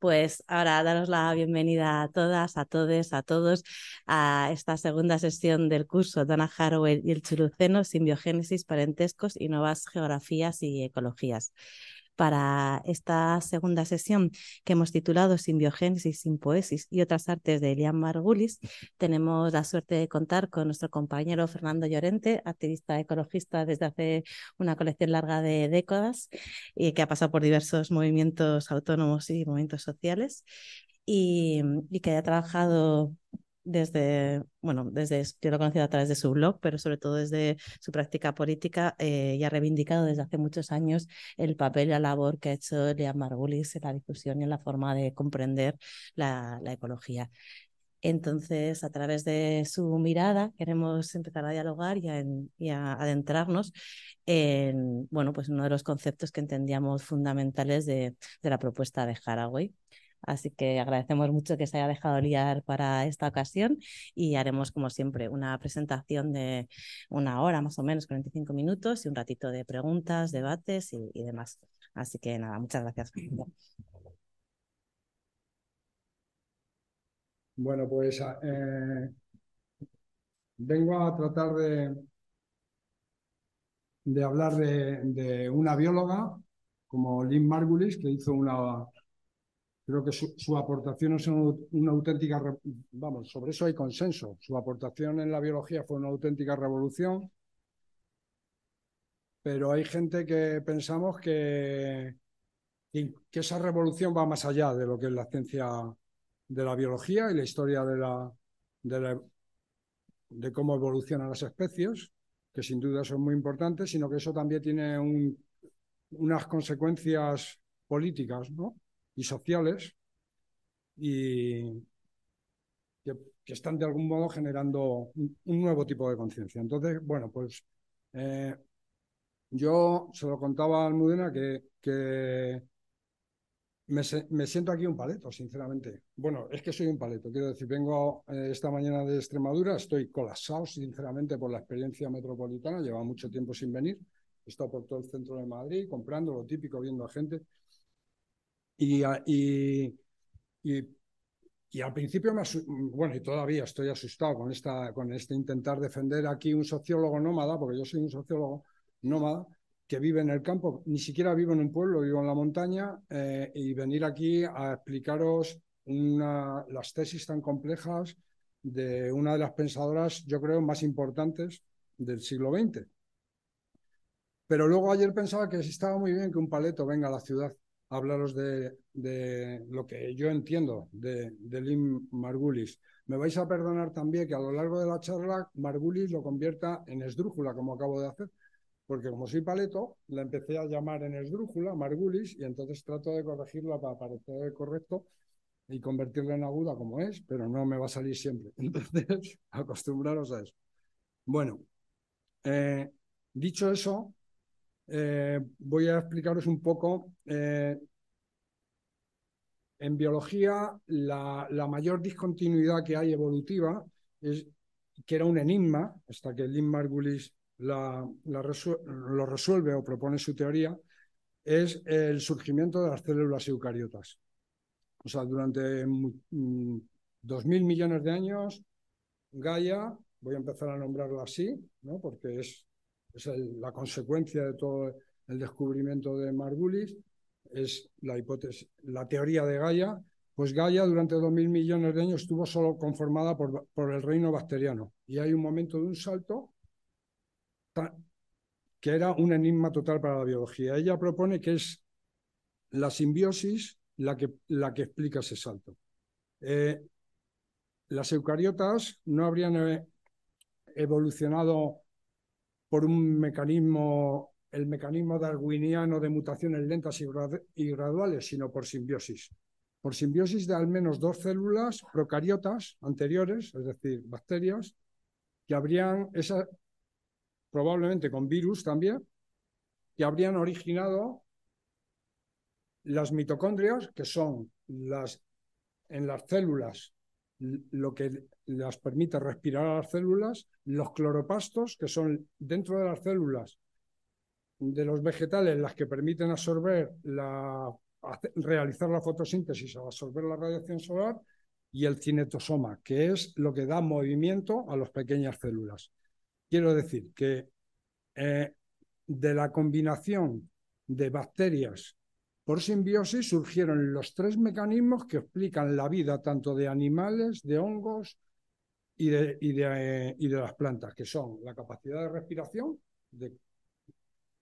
Pues ahora daros la bienvenida a todas, a todos, a todos a esta segunda sesión del curso Donna Haraway y el Chuluceno, Simbiogénesis, Parentescos y Nuevas Geografías y Ecologías para esta segunda sesión que hemos titulado Simbiogénesis, Simpoesis y otras artes de Elian Margulis, tenemos la suerte de contar con nuestro compañero Fernando Llorente, activista ecologista desde hace una colección larga de décadas y que ha pasado por diversos movimientos autónomos y movimientos sociales y, y que ha trabajado desde, bueno, desde, yo lo he conocido a través de su blog, pero sobre todo desde su práctica política eh, y ha reivindicado desde hace muchos años el papel y la labor que ha hecho Liam Margulis en la difusión y en la forma de comprender la, la ecología. Entonces, a través de su mirada, queremos empezar a dialogar y a, y a, adentrarnos en bueno, pues uno de los conceptos que entendíamos fundamentales de, de la propuesta de Haraway. Así que agradecemos mucho que se haya dejado liar para esta ocasión y haremos, como siempre, una presentación de una hora más o menos, 45 minutos y un ratito de preguntas, debates y, demás. Así que nada, muchas gracias. Bueno, pues eh, vengo a tratar de, de hablar de, de, una bióloga como Lynn Margulis, que hizo una, creo que su, aportación es una, una, auténtica, vamos, sobre eso hay consenso. Su aportación en la biología fue una auténtica revolución, pero hay gente que pensamos que, que, esa revolución va más allá de lo que es la ciencia de la biología y la historia de, la, de, cómo evolucionan las especies, que sin duda son muy importantes, sino que eso también tiene un, unas consecuencias políticas, ¿no? Y sociales y que, que, están de algún modo generando un, nuevo tipo de conciencia. Entonces, bueno, pues eh, yo se lo contaba a Almudena que, que me, me, siento aquí un paleto, sinceramente. Bueno, es que soy un paleto, quiero decir, vengo eh, esta mañana de Extremadura, estoy colapsado, sinceramente, por la experiencia metropolitana, lleva mucho tiempo sin venir, he estado por todo el centro de Madrid, comprando lo típico, viendo a gente, y, y, y, al principio, me bueno, y todavía estoy asustado con, esta, con este intentar defender aquí un sociólogo nómada, porque yo soy un sociólogo nómada, que vive en el campo, ni siquiera vivo en un pueblo, vivo en la montaña, eh, y venir aquí a explicaros una, las tesis tan complejas de una de las pensadoras, yo creo, más importantes del siglo XX. Pero luego ayer pensaba que estaba muy bien que un paleto venga a la ciudad hablaros de, lo que yo entiendo de, de Lynn Margulis. Me vais a perdonar también que a lo largo de la charla Margulis lo convierta en esdrújula, como acabo de hacer, porque como soy paleto, la empecé a llamar en esdrújula, Margulis, y entonces trato de corregirla para parecer correcto y convertirla en aguda como es, pero no me va a salir siempre. Entonces, acostumbraros a eso. Bueno, eh, dicho eso, eh, voy a explicaros un poco. Eh, en biología, la, la, mayor discontinuidad que hay evolutiva es que era un enigma, hasta que Lynn Margulis la, lo resuelve o propone su teoría, es el surgimiento de las células eucariotas. O sea, durante mm, dos mil millones de años, Gaia, voy a empezar a nombrarla así, ¿no? porque es es la consecuencia de todo el descubrimiento de Margulis, es la hipótesis, la teoría de Gaia, pues Gaia durante dos mil millones de años estuvo solo conformada por, por, el reino bacteriano. Y hay un momento de un salto que era un enigma total para la biología. Ella propone que es la simbiosis la que, la que explica ese salto. Eh, las eucariotas no habrían eh, evolucionado por un mecanismo, el mecanismo darwiniano de mutaciones lentas y, grad y graduales, sino por simbiosis. Por simbiosis de al menos dos células procariotas anteriores, es decir, bacterias, que habrían, esa, probablemente con virus también, que habrían originado las mitocondrias, que son las en las células lo que las permite respirar a las células, los cloropastos, que son dentro de las células de los vegetales las que permiten absorber la, realizar la fotosíntesis al absorber la radiación solar, y el cinetosoma, que es lo que da movimiento a las pequeñas células. Quiero decir que eh, de la combinación de bacterias por simbiosis surgieron los tres mecanismos que explican la vida tanto de animales, de hongos y de, las plantas, que son la capacidad de respiración,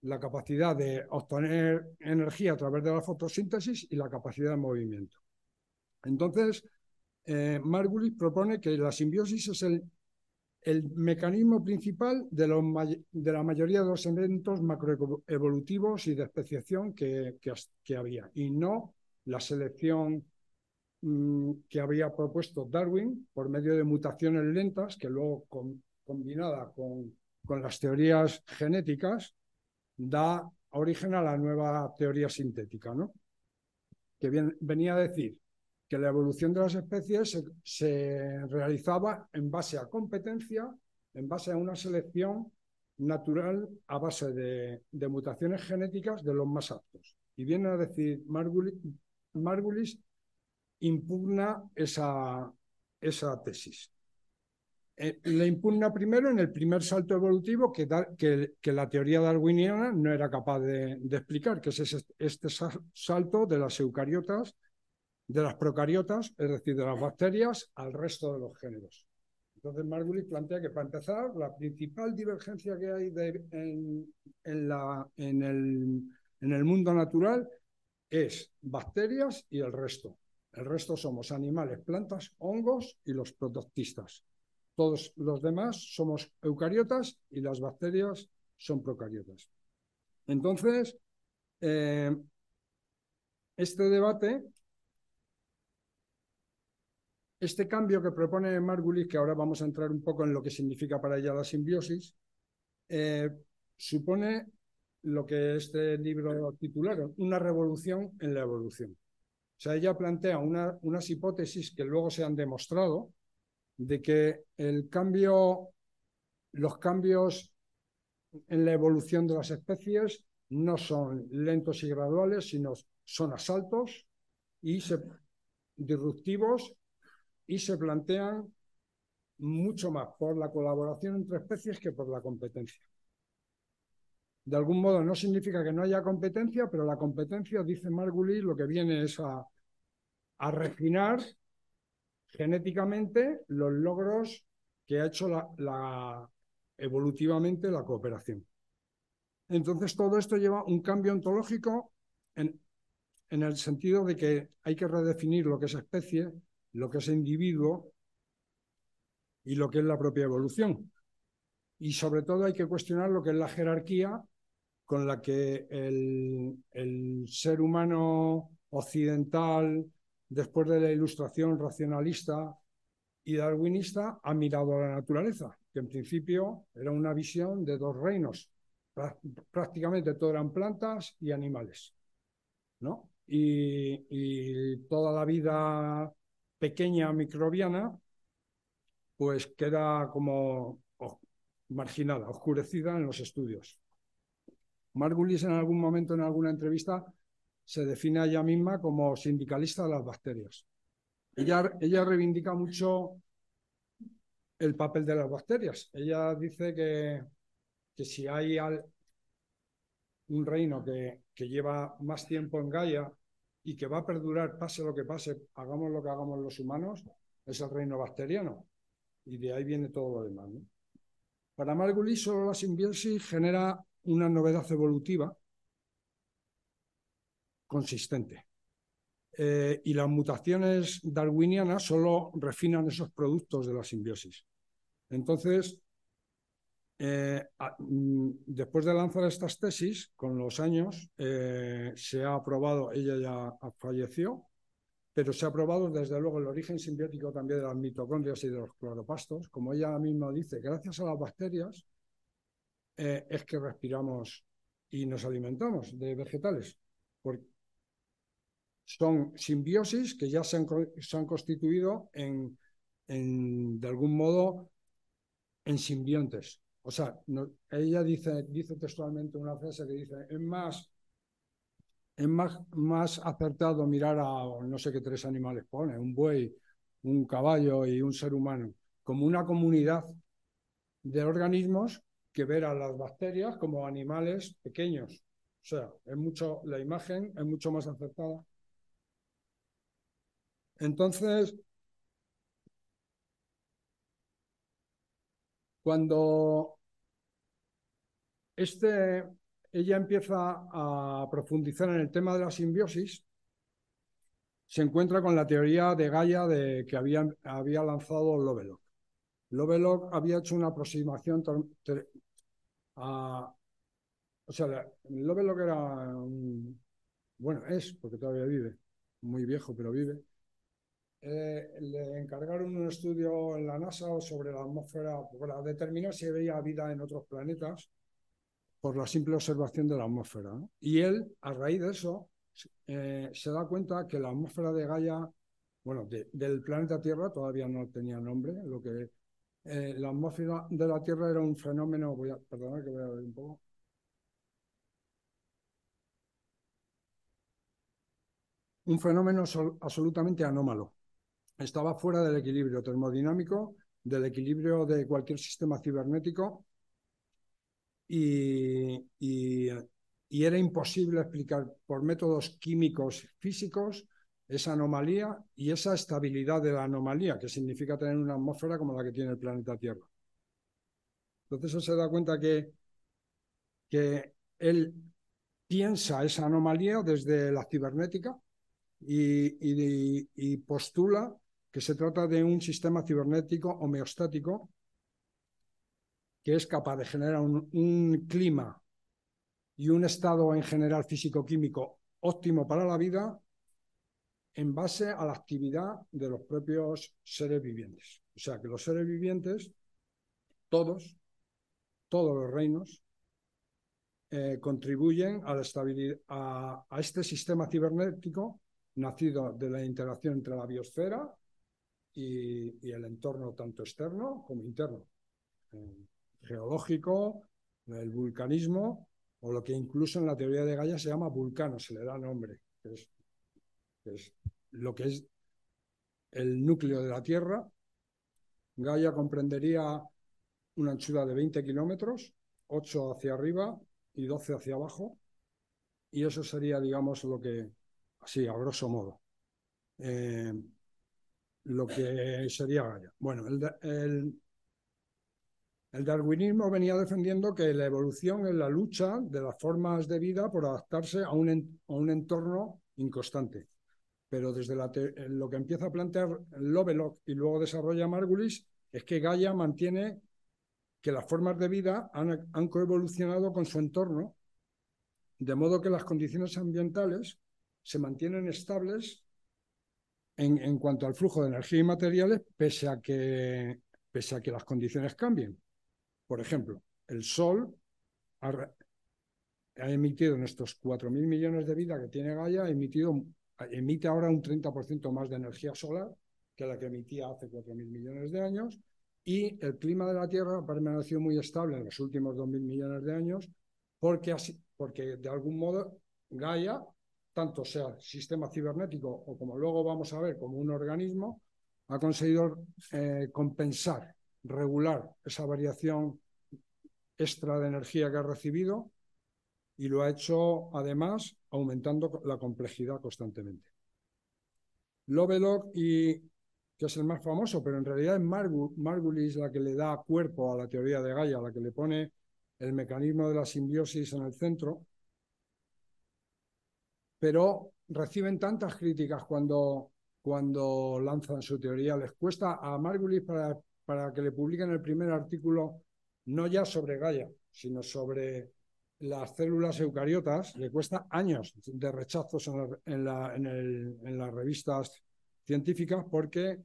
la capacidad de obtener energía a través de la fotosíntesis y la capacidad de movimiento. Entonces, eh, Margulis propone que la simbiosis es el, el mecanismo principal de, la mayoría de los eventos macroevolutivos y de especiación que, había, y no la selección mm, que había propuesto Darwin por medio de mutaciones lentas, que luego combinada con, con las teorías genéticas, da origen a la nueva teoría sintética, ¿no? que venía a decir que la evolución de las especies se, realizaba en base a competencia, en base a una selección natural a base de, mutaciones genéticas de los más aptos. Y viene a decir Margulis, impugna esa, tesis. Eh, le impugna primero en el primer salto evolutivo que, la teoría darwiniana no era capaz de, de explicar, que es este, este salto de las eucariotas de las procariotas, es decir, de las bacterias, al resto de los géneros. Entonces Margulis plantea que para empezar, la principal divergencia que hay en, la, en, el, en el mundo natural es bacterias y el resto. El resto somos animales, plantas, hongos y los protoctistas. Todos los demás somos eucariotas y las bacterias son procariotas. Entonces, eh, este debate este cambio que propone Margulis, que ahora vamos a entrar un poco en lo que significa para ella la simbiosis, eh, supone lo que este libro titularon, una revolución en la evolución. O sea, ella plantea unas hipótesis que luego se han demostrado de que el cambio, los cambios en la evolución de las especies no son lentos y graduales, sino son asaltos y disruptivos y se plantean mucho más por la colaboración entre especies que por la competencia. De algún modo no significa que no haya competencia, pero la competencia, dice Margulis, lo que viene es a, refinar genéticamente los logros que ha hecho la, evolutivamente la cooperación. Entonces todo esto lleva un cambio ontológico en, en el sentido de que hay que redefinir lo que es especie, lo que es individuo y lo que es la propia evolución. Y sobre todo hay que cuestionar lo que es la jerarquía con la que el, ser humano occidental, después de la ilustración racionalista y darwinista, ha mirado a la naturaleza, que en principio era una visión de dos reinos. Prácticamente todo eran plantas y animales. ¿no? y toda la vida pequeña microbiana, pues queda como marginada, oscurecida en los estudios. Margulis en algún momento, en alguna entrevista, se define a ella misma como sindicalista de las bacterias. Ella, ella reivindica mucho el papel de las bacterias. Ella dice que, que si hay un reino que, que lleva más tiempo en Gaia y que va a perdurar, pase lo que pase, hagamos lo que hagamos los humanos, es el reino bacteriano. Y de ahí viene todo lo demás. Para Margulis, solo la simbiosis genera una novedad evolutiva consistente. Eh, y las mutaciones darwinianas solo refinan esos productos de la simbiosis. Entonces, eh, mm, después de lanzar estas tesis, con los años, eh, se ha aprobado, ella ya falleció, pero se ha probado desde luego el origen simbiótico también de las mitocondrias y de los cloropastos. Como ella misma dice, gracias a las bacterias eh, es que respiramos y nos alimentamos de vegetales. Son simbiosis que ya se han, constituido en, en, de algún modo, en simbiontes. O sea, ella dice, dice textualmente una frase que dice, es más, es más, más acertado mirar a no sé qué tres animales pone, un buey, un caballo y un ser humano, como una comunidad de organismos que ver a las bacterias como animales pequeños. O sea, es mucho, la imagen es mucho más acertada. Entonces, cuando este, ella empieza a profundizar en el tema de la simbiosis, se encuentra con la teoría de Gaia de, que había, había lanzado Lovelock. Lovelock había hecho una aproximación a... O sea, Lovelock era bueno, es, porque todavía vive, muy viejo, pero vive. Eh, le encargaron un estudio en la NASA sobre la atmósfera para determinar si había vida en otros planetas por la simple observación de la atmósfera. Y él, a raíz de eso, eh, se da cuenta que la atmósfera de Gaia, bueno, del planeta Tierra todavía no tenía nombre, lo que eh, la atmósfera de la Tierra era un fenómeno, voy a, perdonad que voy a ver un poco. Un fenómeno absolutamente anómalo. Estaba fuera del equilibrio termodinámico, del equilibrio de cualquier sistema cibernético y, era imposible explicar por métodos químicos físicos esa anomalía y esa estabilidad de la anomalía, que significa tener una atmósfera como la que tiene el planeta Tierra. Entonces él se da cuenta que, que él piensa esa anomalía desde la cibernética y, postula se trata de un sistema cibernético homeostático que es capaz de generar un, clima y un estado en general físico-químico óptimo para la vida en base a la actividad de los propios seres vivientes. O sea, que los seres vivientes, todos, todos los reinos, eh, contribuyen a, la estabilidad, a, este sistema cibernético nacido de la interacción entre la biosfera y, el entorno tanto externo como interno. Eh, geológico, el vulcanismo, o lo que incluso en la teoría de Gaia se llama vulcano, se le da nombre, que es, lo que es el núcleo de la Tierra. Gaia comprendería una anchura de 20 kilómetros, 8 hacia arriba y 12 hacia abajo, y eso sería, digamos, lo que, así, a grosso modo, eh, lo que sería Gaia. Bueno, el, darwinismo venía defendiendo que la evolución es la lucha de las formas de vida por adaptarse a un, entorno inconstante. Pero desde lo que empieza a plantear Lovelock y luego desarrolla Margulis es que Gaia mantiene que las formas de vida han, han coevolucionado con su entorno, de modo que las condiciones ambientales se mantienen estables en, cuanto al flujo de energía y materiales, pese a que, pese a que las condiciones cambien. Por ejemplo, el Sol ha, emitido en estos 4.000 millones de vida que tiene Gaia, ha emitido, emite ahora un 30% más de energía solar que la que emitía hace 4.000 millones de años, y el clima de la Tierra ha permanecido muy estable en los últimos 2.000 millones de años, porque, así, porque de algún modo Gaia, tanto sea sistema cibernético o como luego vamos a ver como un organismo, ha conseguido eh, compensar regular esa variación extra de energía que ha recibido y lo ha hecho además aumentando la complejidad constantemente. Lovelock, y, que es el más famoso, pero en realidad es Margulis la que le da cuerpo a la teoría de Gaia, la que le pone el mecanismo de la simbiosis en el centro, pero reciben tantas críticas cuando, cuando lanzan su teoría. Les cuesta a Margulis para para que le publiquen el primer artículo, no ya sobre Gaia, sino sobre las células eucariotas, le cuesta años de rechazos en, las revistas científicas porque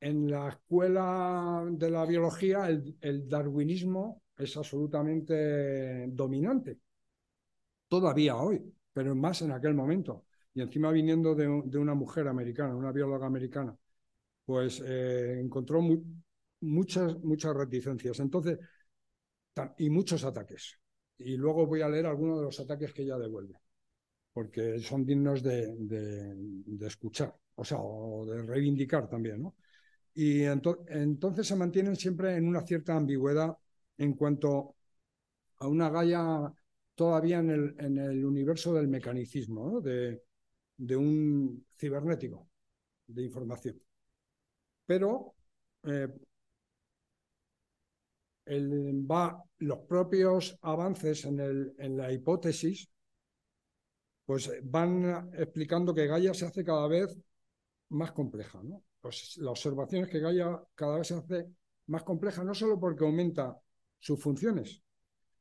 en la escuela de la biología el, darwinismo es absolutamente dominante. Todavía hoy, pero más en aquel momento. Y encima viniendo de, una mujer americana, una bióloga americana, pues eh, encontró muchas, muchas reticencias. Entonces, y muchos ataques. Y luego voy a leer algunos de los ataques que ella devuelve, porque son dignos de, escuchar, o sea, o de reivindicar también, ¿no? Y entonces se mantienen siempre en una cierta ambigüedad en cuanto a una Gaia todavía en el, universo del mecanicismo, de, un cibernético de información. Pero eh, va, los propios avances en, la hipótesis pues van explicando que Gaia se hace cada vez más compleja. pues, la observación es que Gaia cada vez se hace más compleja, no solo porque aumenta sus funciones,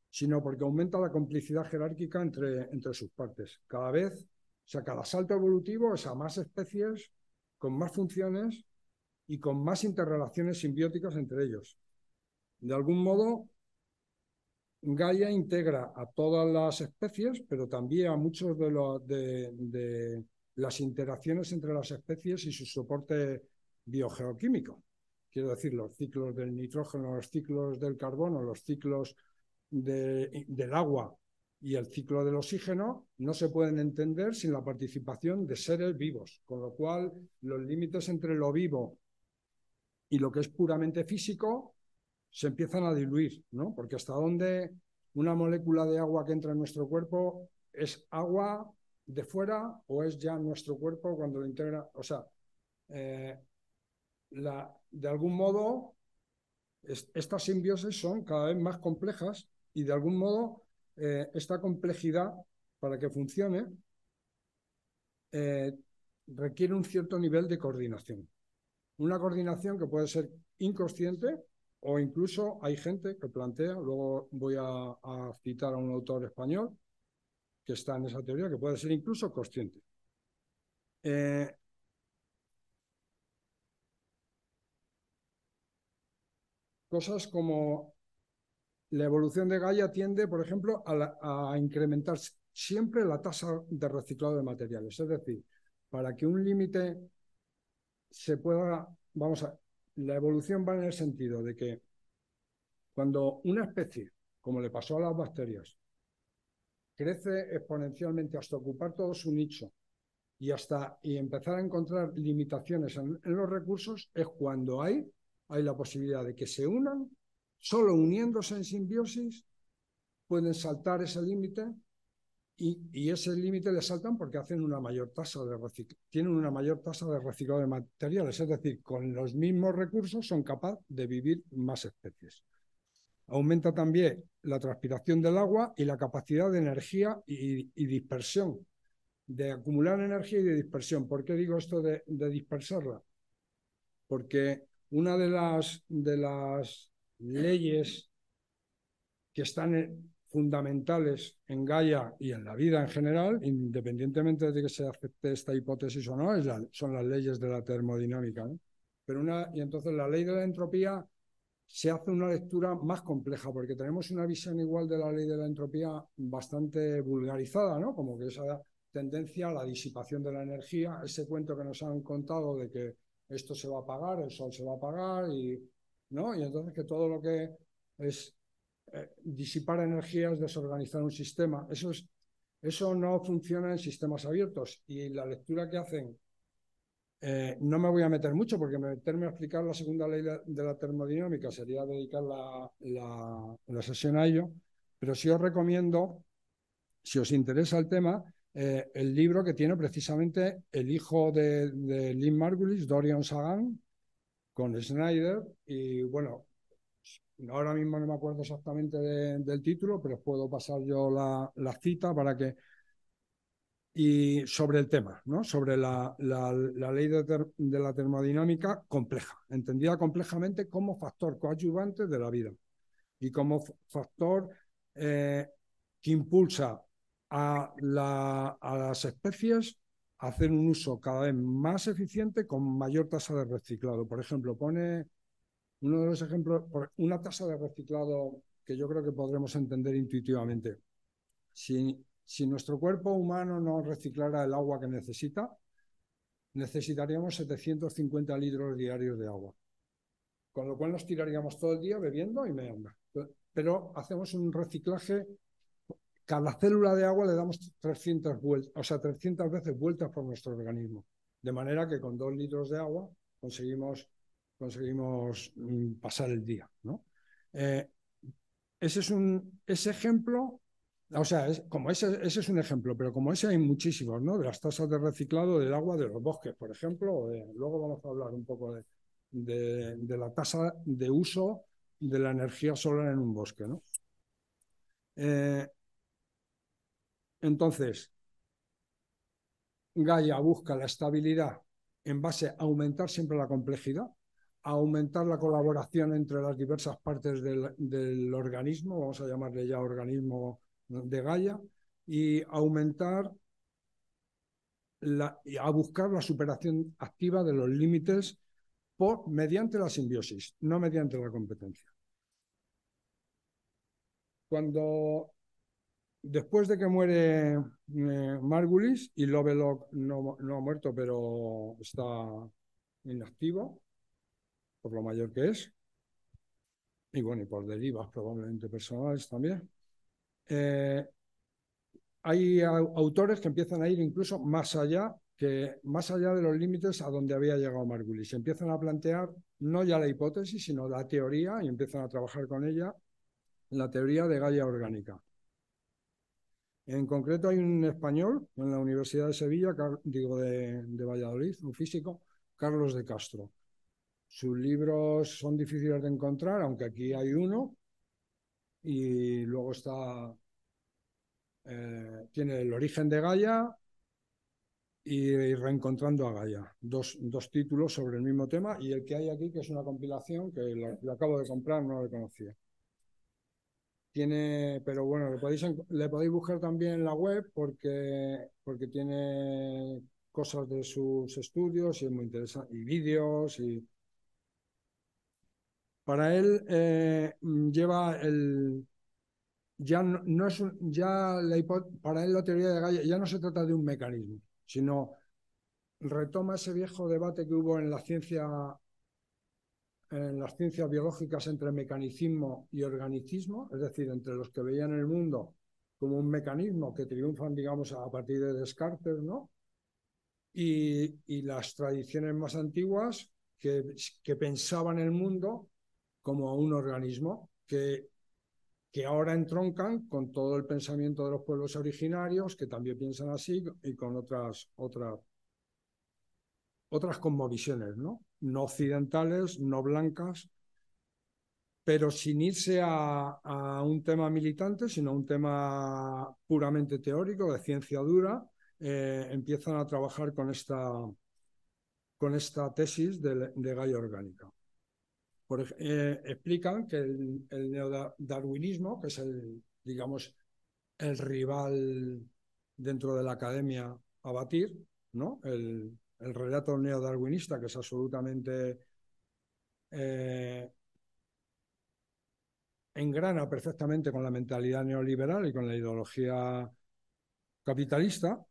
sino porque aumenta la complicidad jerárquica entre, entre sus partes. Cada vez, o sea, cada salto evolutivo es a más especies, con más funciones y con más interrelaciones simbióticas entre ellos. De algún modo, Gaia integra a todas las especies, pero también a muchos de, de las interacciones entre las especies y su soporte biogeoquímico. Quiero decir, los ciclos del nitrógeno, los ciclos del carbono, los ciclos del agua y el ciclo del oxígeno no se pueden entender sin la participación de seres vivos, con lo cual los límites entre lo vivo y lo que es puramente físico se empiezan a diluir, ¿no? Porque hasta dónde una molécula de agua que entra en nuestro cuerpo es agua de fuera o es ya nuestro cuerpo cuando lo integra, o sea, eh, la, de algún modo estas simbiosis son cada vez más complejas y de algún modo eh, esta complejidad para que funcione eh, requiere un cierto nivel de coordinación. Una coordinación que puede ser inconsciente o incluso hay gente que plantea, luego voy a, citar a un autor español que está en esa teoría, que puede ser incluso consciente. Eh, cosas como la evolución de Gaia tiende, por ejemplo, a, incrementar siempre la tasa de reciclado de materiales. Es decir, para que un límite se pueda, vamos a, la evolución va en el sentido de que cuando una especie, como le pasó a las bacterias, crece exponencialmente hasta ocupar todo su nicho y hasta y empezar a encontrar limitaciones en los recursos, es cuando hay hay la posibilidad de que se unan, solo uniéndose en simbiosis pueden saltar ese límite y, ese límite le saltan porque hacen una mayor tasa de tienen una mayor tasa de reciclado de materiales, es decir, con los mismos recursos son capaces de vivir más especies. Aumenta también la transpiración del agua y la capacidad de energía y, dispersión, de acumular energía y de dispersión. ¿Por qué digo esto de dispersarla? Porque una de las, de las leyes que están fundamentales en Gaia y en la vida en general, independientemente de que se acepte esta hipótesis o no, son las leyes de la termodinámica. Pero una, y entonces la ley de la entropía se hace una lectura más compleja, porque tenemos una visión igual de la ley de la entropía bastante vulgarizada, ¿no? Como que esa tendencia a la disipación de la energía, ese cuento que nos han contado de que esto se va a apagar, el sol se va a apagar y, ¿no? y entonces que todo lo que es eh, disipar energía es desorganizar un sistema. Eso, es, eso no funciona en sistemas abiertos y la lectura que hacen, eh, no me voy a meter mucho porque meterme a explicar la segunda ley de la termodinámica sería dedicar la, la sesión a ello, pero sí os recomiendo, si os interesa el tema, eh, el libro que tiene precisamente el hijo de, de Lynn Margulis, Dorian Sagan, con Snyder, y bueno, ahora mismo no me acuerdo exactamente del título, pero puedo pasar yo la, cita para que... Y sobre el tema, ¿no? sobre la, ley de, la termodinámica compleja, entendida complejamente como factor coadyuvante de la vida y como factor eh, que impulsa a, las especies hacer un uso cada vez más eficiente con mayor tasa de reciclado. Por ejemplo, pone uno de los ejemplos, una tasa de reciclado que yo creo que podremos entender intuitivamente. Si, si nuestro cuerpo humano no reciclara el agua que necesita, necesitaríamos 750 litros diarios de agua. Con lo cual nos tiraríamos todo el día bebiendo y meando. Pero hacemos un reciclaje, cada célula de agua le damos 300 vueltas, o sea, 300 veces vueltas por nuestro organismo. De manera que con dos litros de agua conseguimos, conseguimos mm, pasar el día. ¿no? Eh, ese es un ese ejemplo o sea, es, como ese, ese, es un ejemplo, pero como ese hay muchísimos, ¿no? De las tasas de reciclado del agua de los bosques, por ejemplo. luego vamos a hablar un poco de, de, la tasa de uso de la energía solar en un bosque, ¿no? Eh, entonces, Gaia busca la estabilidad en base a aumentar siempre la complejidad, a aumentar la colaboración entre las diversas partes del, organismo, vamos a llamarle ya organismo de Gaia y aumentar a buscar la superación activa de los límites por, mediante la simbiosis, no mediante la competencia. Cuando después de que muere eh, Margulis y Lovelock no, ha muerto, pero está inactivo, por lo mayor que es, y bueno, y por derivas probablemente personales también. Eh, hay autores que empiezan a ir incluso más allá que más allá de los límites a donde había llegado Margulis. Empiezan a plantear no ya la hipótesis, sino la teoría y empiezan a trabajar con ella, la teoría de Gaia orgánica. En concreto hay un español en la Universidad de Sevilla, digo de, Valladolid, un físico, Carlos de Castro. Sus libros son difíciles de encontrar, aunque aquí hay uno, y luego está, eh, tiene el origen de Gaia y, reencontrando a Gaia, dos, dos, títulos sobre el mismo tema y el que hay aquí, que es una compilación que lo, acabo de comprar, no lo conocía. Pero bueno, le podéis, buscar también en la web porque, tiene cosas de sus estudios y es muy interesante, y vídeos y para él eh, lleva el ya no, es ya para él la teoría de Gaia ya no se trata de un mecanismo, sino retoma ese viejo debate que hubo en la ciencia en las ciencias biológicas entre mecanicismo y organicismo, es decir, entre los que veían el mundo como un mecanismo que triunfan, digamos, a partir de Descartes, ¿no? Y, y las tradiciones más antiguas que, que pensaban el mundo como un organismo que, que ahora entroncan con todo el pensamiento de los pueblos originarios, que también piensan así, y con otras, otras, otras ¿no? No occidentales, no blancas, pero sin irse a, un tema militante, sino a un tema puramente teórico, de ciencia dura, eh, empiezan a trabajar con esta, con esta tesis de, de Gaia orgánica. Eh, explican que el, neodarwinismo, que es el, digamos, el rival dentro de la academia a batir, ¿no? El, relato neodarwinista, que es absolutamente eh, engrana perfectamente con la mentalidad neoliberal y con la ideología capitalista,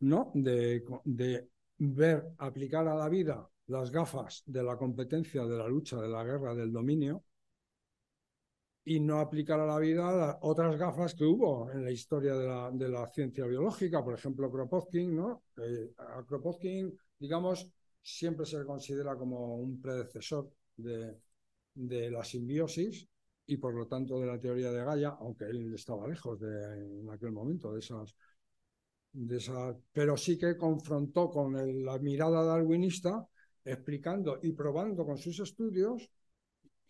¿no? De, de ver aplicar a la vida las gafas de la competencia, de la lucha, de la guerra, del dominio, y no aplicar a la vida otras gafas que hubo en la historia de la, de la ciencia biológica, por ejemplo, Kropotkin, ¿no? a Kropotkin, digamos, siempre se le considera como un predecesor de, de la simbiosis y por lo tanto de la teoría de Gaia, aunque él estaba lejos de, en aquel momento de esas, de esas pero sí que confrontó con la mirada darwinista explicando y probando con sus estudios,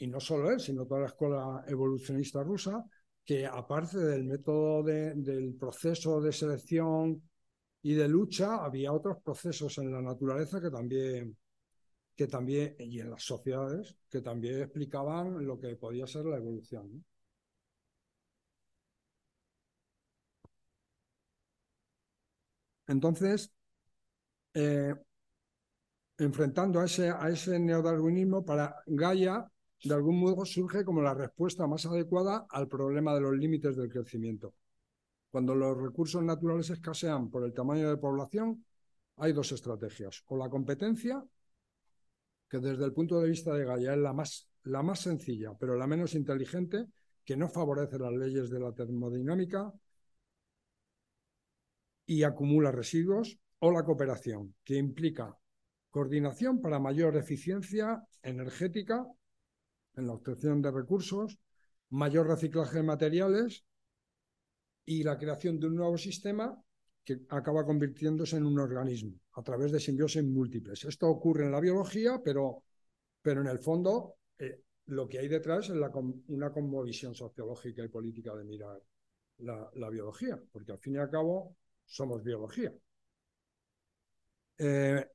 y no solo él, sino toda la escuela evolucionista rusa, que aparte del método del proceso de selección y de lucha, había otros procesos en la naturaleza que también, que también, y en las sociedades, que también explicaban lo que podía ser la evolución. Entonces, eh, enfrentando a ese, a ese neodarwinismo para Gaia, de algún modo surge como la respuesta más adecuada al problema de los límites del crecimiento. Cuando los recursos naturales escasean por el tamaño de población, hay dos estrategias. O la competencia, que desde el punto de vista de Gaia es la más, la más sencilla, pero la menos inteligente, que no favorece las leyes de la termodinámica y acumula residuos, o la cooperación, que implica coordinación para mayor eficiencia energética en la obtención de recursos, mayor reciclaje de materiales y la creación de un nuevo sistema que acaba convirtiéndose en un organismo a través de simbiosis múltiples. Esto ocurre en la biología, pero, pero en el fondo eh, lo que hay detrás es una conmovisión sociológica y política de mirar la, la, biología, porque al fin y al cabo somos biología. Eh,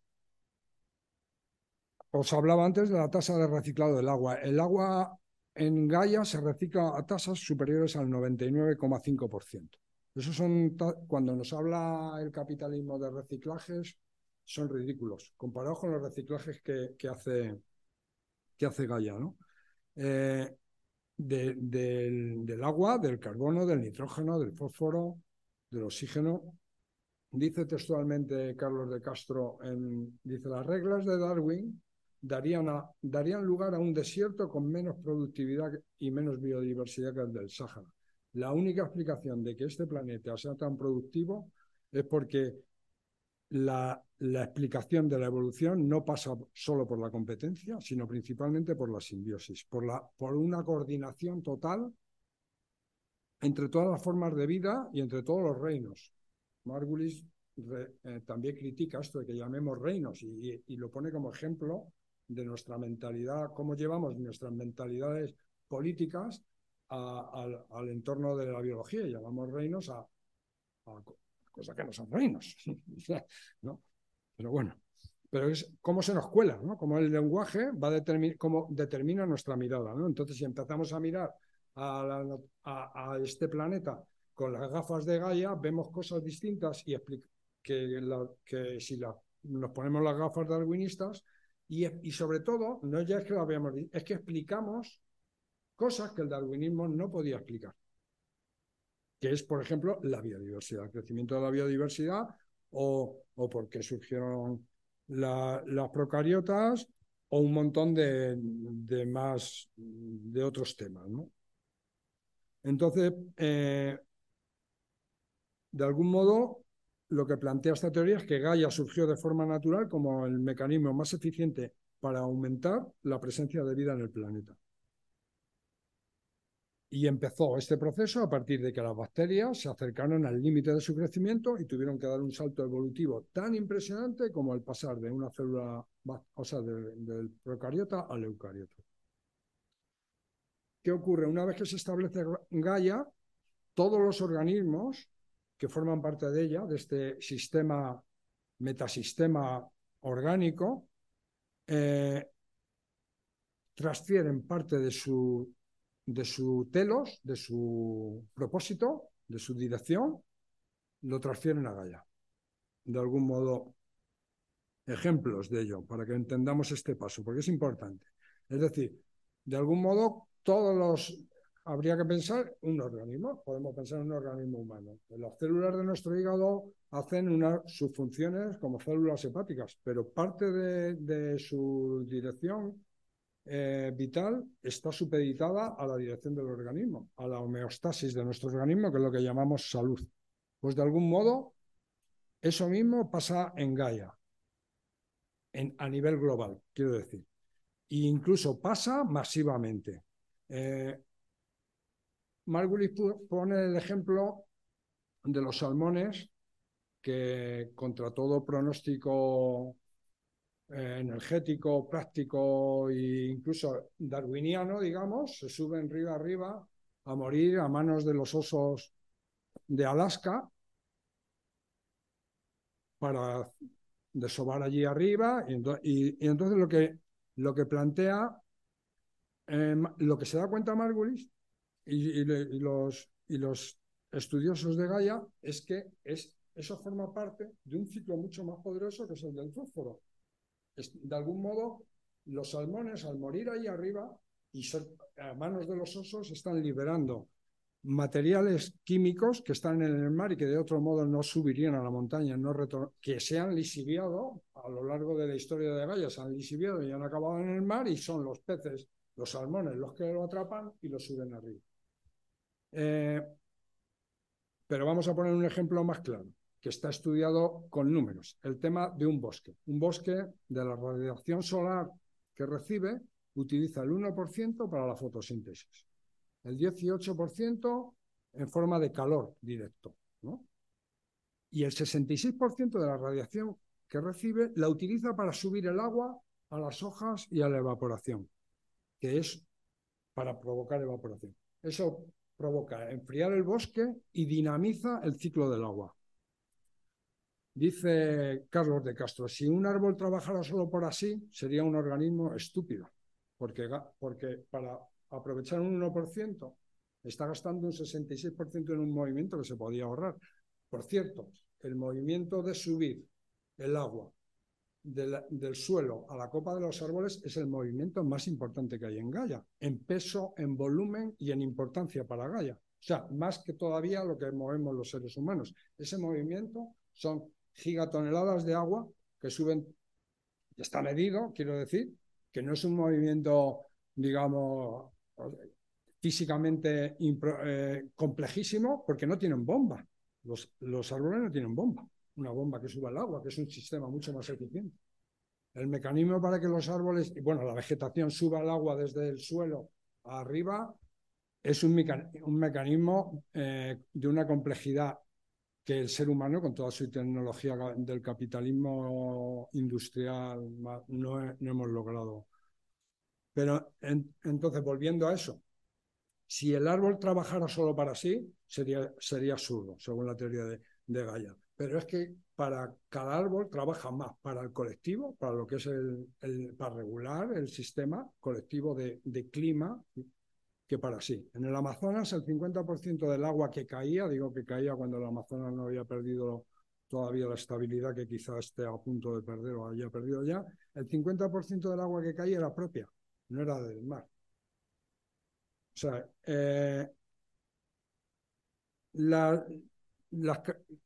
os hablaba antes de la tasa de reciclado del agua. El agua en Gaia se recicla a tasas superiores al 99,5%. Eso son, cuando nos habla el capitalismo de reciclajes, son ridículos, comparados con los reciclajes que, que hace, que hace Gaia, ¿no? Eh, del, del, agua, del carbono, del nitrógeno, del fósforo, del oxígeno. Dice textualmente Carlos de Castro, en, dice, las reglas de Darwin darían, darían lugar a un desierto con menos productividad y menos biodiversidad que el del Sáhara. La única explicación de que este planeta sea tan productivo es porque la, la, explicación de la evolución no pasa solo por la competencia, sino principalmente por la simbiosis, por, la, por una coordinación total entre todas las formas de vida y entre todos los reinos. Margulis eh, también critica esto de que llamemos reinos y, lo pone como ejemplo de nuestra mentalidad, cómo llevamos nuestras mentalidades políticas al, entorno de la biología llamamos reinos a, cosas que no son reinos. ¿no? Pero bueno, pero es cómo se nos cuela, ¿no? Cómo el lenguaje va a determinar, cómo determina nuestra mirada, ¿no? Entonces, si empezamos a mirar a, a, este planeta con las gafas de Gaia, vemos cosas distintas y que, que si la, nos ponemos las gafas darwinistas, y, sobre todo, no ya es que lo habíamos dicho, es que explicamos cosas que el darwinismo no podía explicar. Que es, por ejemplo, la biodiversidad, el crecimiento de la biodiversidad o, o por qué surgieron las procariotas o un montón de, de, más, de otros temas. ¿no? Entonces, eh, de algún modo, lo que plantea esta teoría es que Gaia surgió de forma natural como el mecanismo más eficiente para aumentar la presencia de vida en el planeta. Y empezó este proceso a partir de que las bacterias se acercaron al límite de su crecimiento y tuvieron que dar un salto evolutivo tan impresionante como el pasar de una célula, o sea, del procariota al eucariota. ¿Qué ocurre? Una vez que se establece Gaia, todos los organismos que forman parte de ella, de este sistema, metasistema orgánico, eh, transfieren parte de su, de su telos, de su propósito, de su dirección, lo transfieren a Gaia. De algún modo, ejemplos de ello, para que entendamos este paso, porque es importante. Es decir, de algún modo, todos los habría que pensar un organismo, podemos pensar en un organismo humano. Las células de nuestro hígado hacen sus funciones como células hepáticas, pero parte de, su dirección eh, vital está supeditada a la dirección del organismo, a la homeostasis de nuestro organismo, que es lo que llamamos salud. Pues de algún modo, eso mismo pasa en Gaia, a nivel global, quiero decir. E incluso pasa masivamente. Eh, Margulis pone el ejemplo de los salmones que contra todo pronóstico eh, energético, práctico e incluso darwiniano, digamos, se suben río arriba a morir a manos de los osos de Alaska para desovar allí arriba. Y, entonces lo que, lo que plantea, eh, lo que se da cuenta Margulis y, los, y los estudiosos de Gaia es que es eso forma parte de un ciclo mucho más poderoso que es el del fósforo. de algún modo, los salmones al morir ahí arriba y a manos de los osos están liberando materiales químicos que están en el mar y que de otro modo no subirían a la montaña, no que se han lisiviado a lo largo de la historia de Gaia, se han lisiviado y han acabado en el mar y son los peces, los salmones, los que lo atrapan y lo suben arriba. Eh, pero vamos a poner un ejemplo más claro, que está estudiado con números. El tema de un bosque. Un bosque de la radiación solar que recibe utiliza el 1% para la fotosíntesis, el 18% en forma de calor directo, y el 66% de la radiación que recibe la utiliza para subir el agua a las hojas y a la evaporación, que es para provocar evaporación. Eso provoca enfriar el bosque y dinamiza el ciclo del agua. Dice Carlos de Castro, si un árbol trabajara solo por así, sería un organismo estúpido, porque, porque para aprovechar un 1% está gastando un 66% en un movimiento que se podía ahorrar. Por cierto, el movimiento de subir el agua del, suelo a la copa de los árboles es el movimiento más importante que hay en Gaia, en peso, en volumen y en importancia para Gaia. O sea, más que todavía lo que movemos los seres humanos. Ese movimiento son gigatoneladas de agua que suben, está medido, quiero decir, que no es un movimiento, digamos, físicamente eh, complejísimo porque no tienen bomba. Los, los árboles no tienen bomba una bomba que suba el agua, que es un sistema mucho más eficiente. El mecanismo para que los árboles, bueno, la vegetación suba el agua desde el suelo arriba es un, mecanismo eh, de una complejidad que el ser humano, con toda su tecnología del capitalismo industrial, no, hemos logrado. Pero entonces, volviendo a eso, si el árbol trabajara solo para sí, sería, sería absurdo, según la teoría de, de Gaia pero es que para cada árbol trabaja más para el colectivo, para lo que es el, para regular el sistema colectivo de, clima que para sí. En el Amazonas el 50% del agua que caía, digo que caía cuando el Amazonas no había perdido todavía la estabilidad que quizás esté a punto de perder o haya perdido ya, el 50% del agua que caía era propia, no era del mar. O sea, eh, la,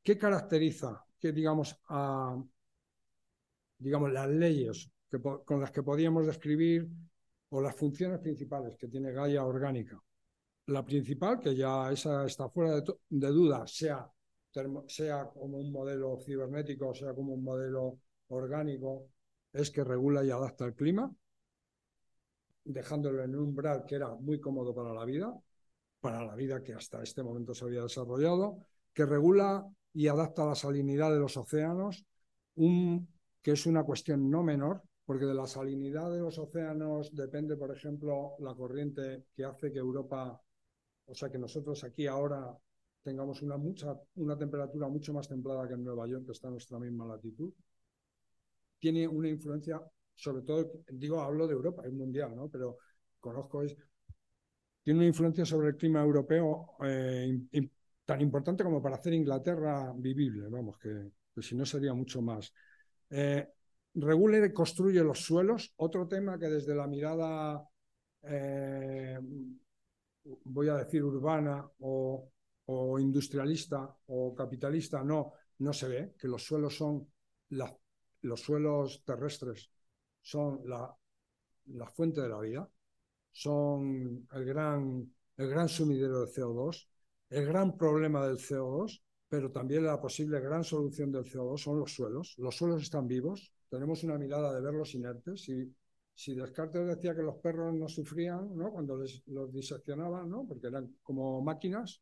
¿qué caracteriza que, digamos, digamos, las leyes con las que podíamos describir o las funciones principales que tiene Gaia orgánica? La principal, que ya esa está fuera de, duda, sea, sea como un modelo cibernético, sea como un modelo orgánico, es que regula y adapta el clima, dejándolo en un umbral que era muy cómodo para la vida, para la vida que hasta este momento se había desarrollado, que regula y adapta la salinidad de los océanos, un, que es una cuestión no menor, porque de la salinidad de los océanos depende, por ejemplo, la corriente que hace que Europa, o sea, que nosotros aquí ahora tengamos una, mucha, una temperatura mucho más templada que en Nueva York, que está a nuestra misma latitud. Tiene una influencia, sobre todo, digo, hablo de Europa, es mundial, ¿no? Pero conozco, es, tiene una influencia sobre el clima europeo eh, tan importante como para hacer Inglaterra vivible, vamos, que, si no sería mucho más. Eh, regula y construye los suelos, otro tema que desde la mirada, eh, voy a decir, urbana o, industrialista o capitalista, no, no se ve, que los suelos son, los suelos terrestres son la, la fuente de la vida, son el gran, el gran sumidero de CO2, el gran problema del CO2, pero también la posible gran solución del CO2 son los suelos. Los suelos están vivos, tenemos una mirada de verlos inertes. Si, Descartes decía que los perros no sufrían ¿no? cuando les, los diseccionaban, ¿no? porque eran como máquinas,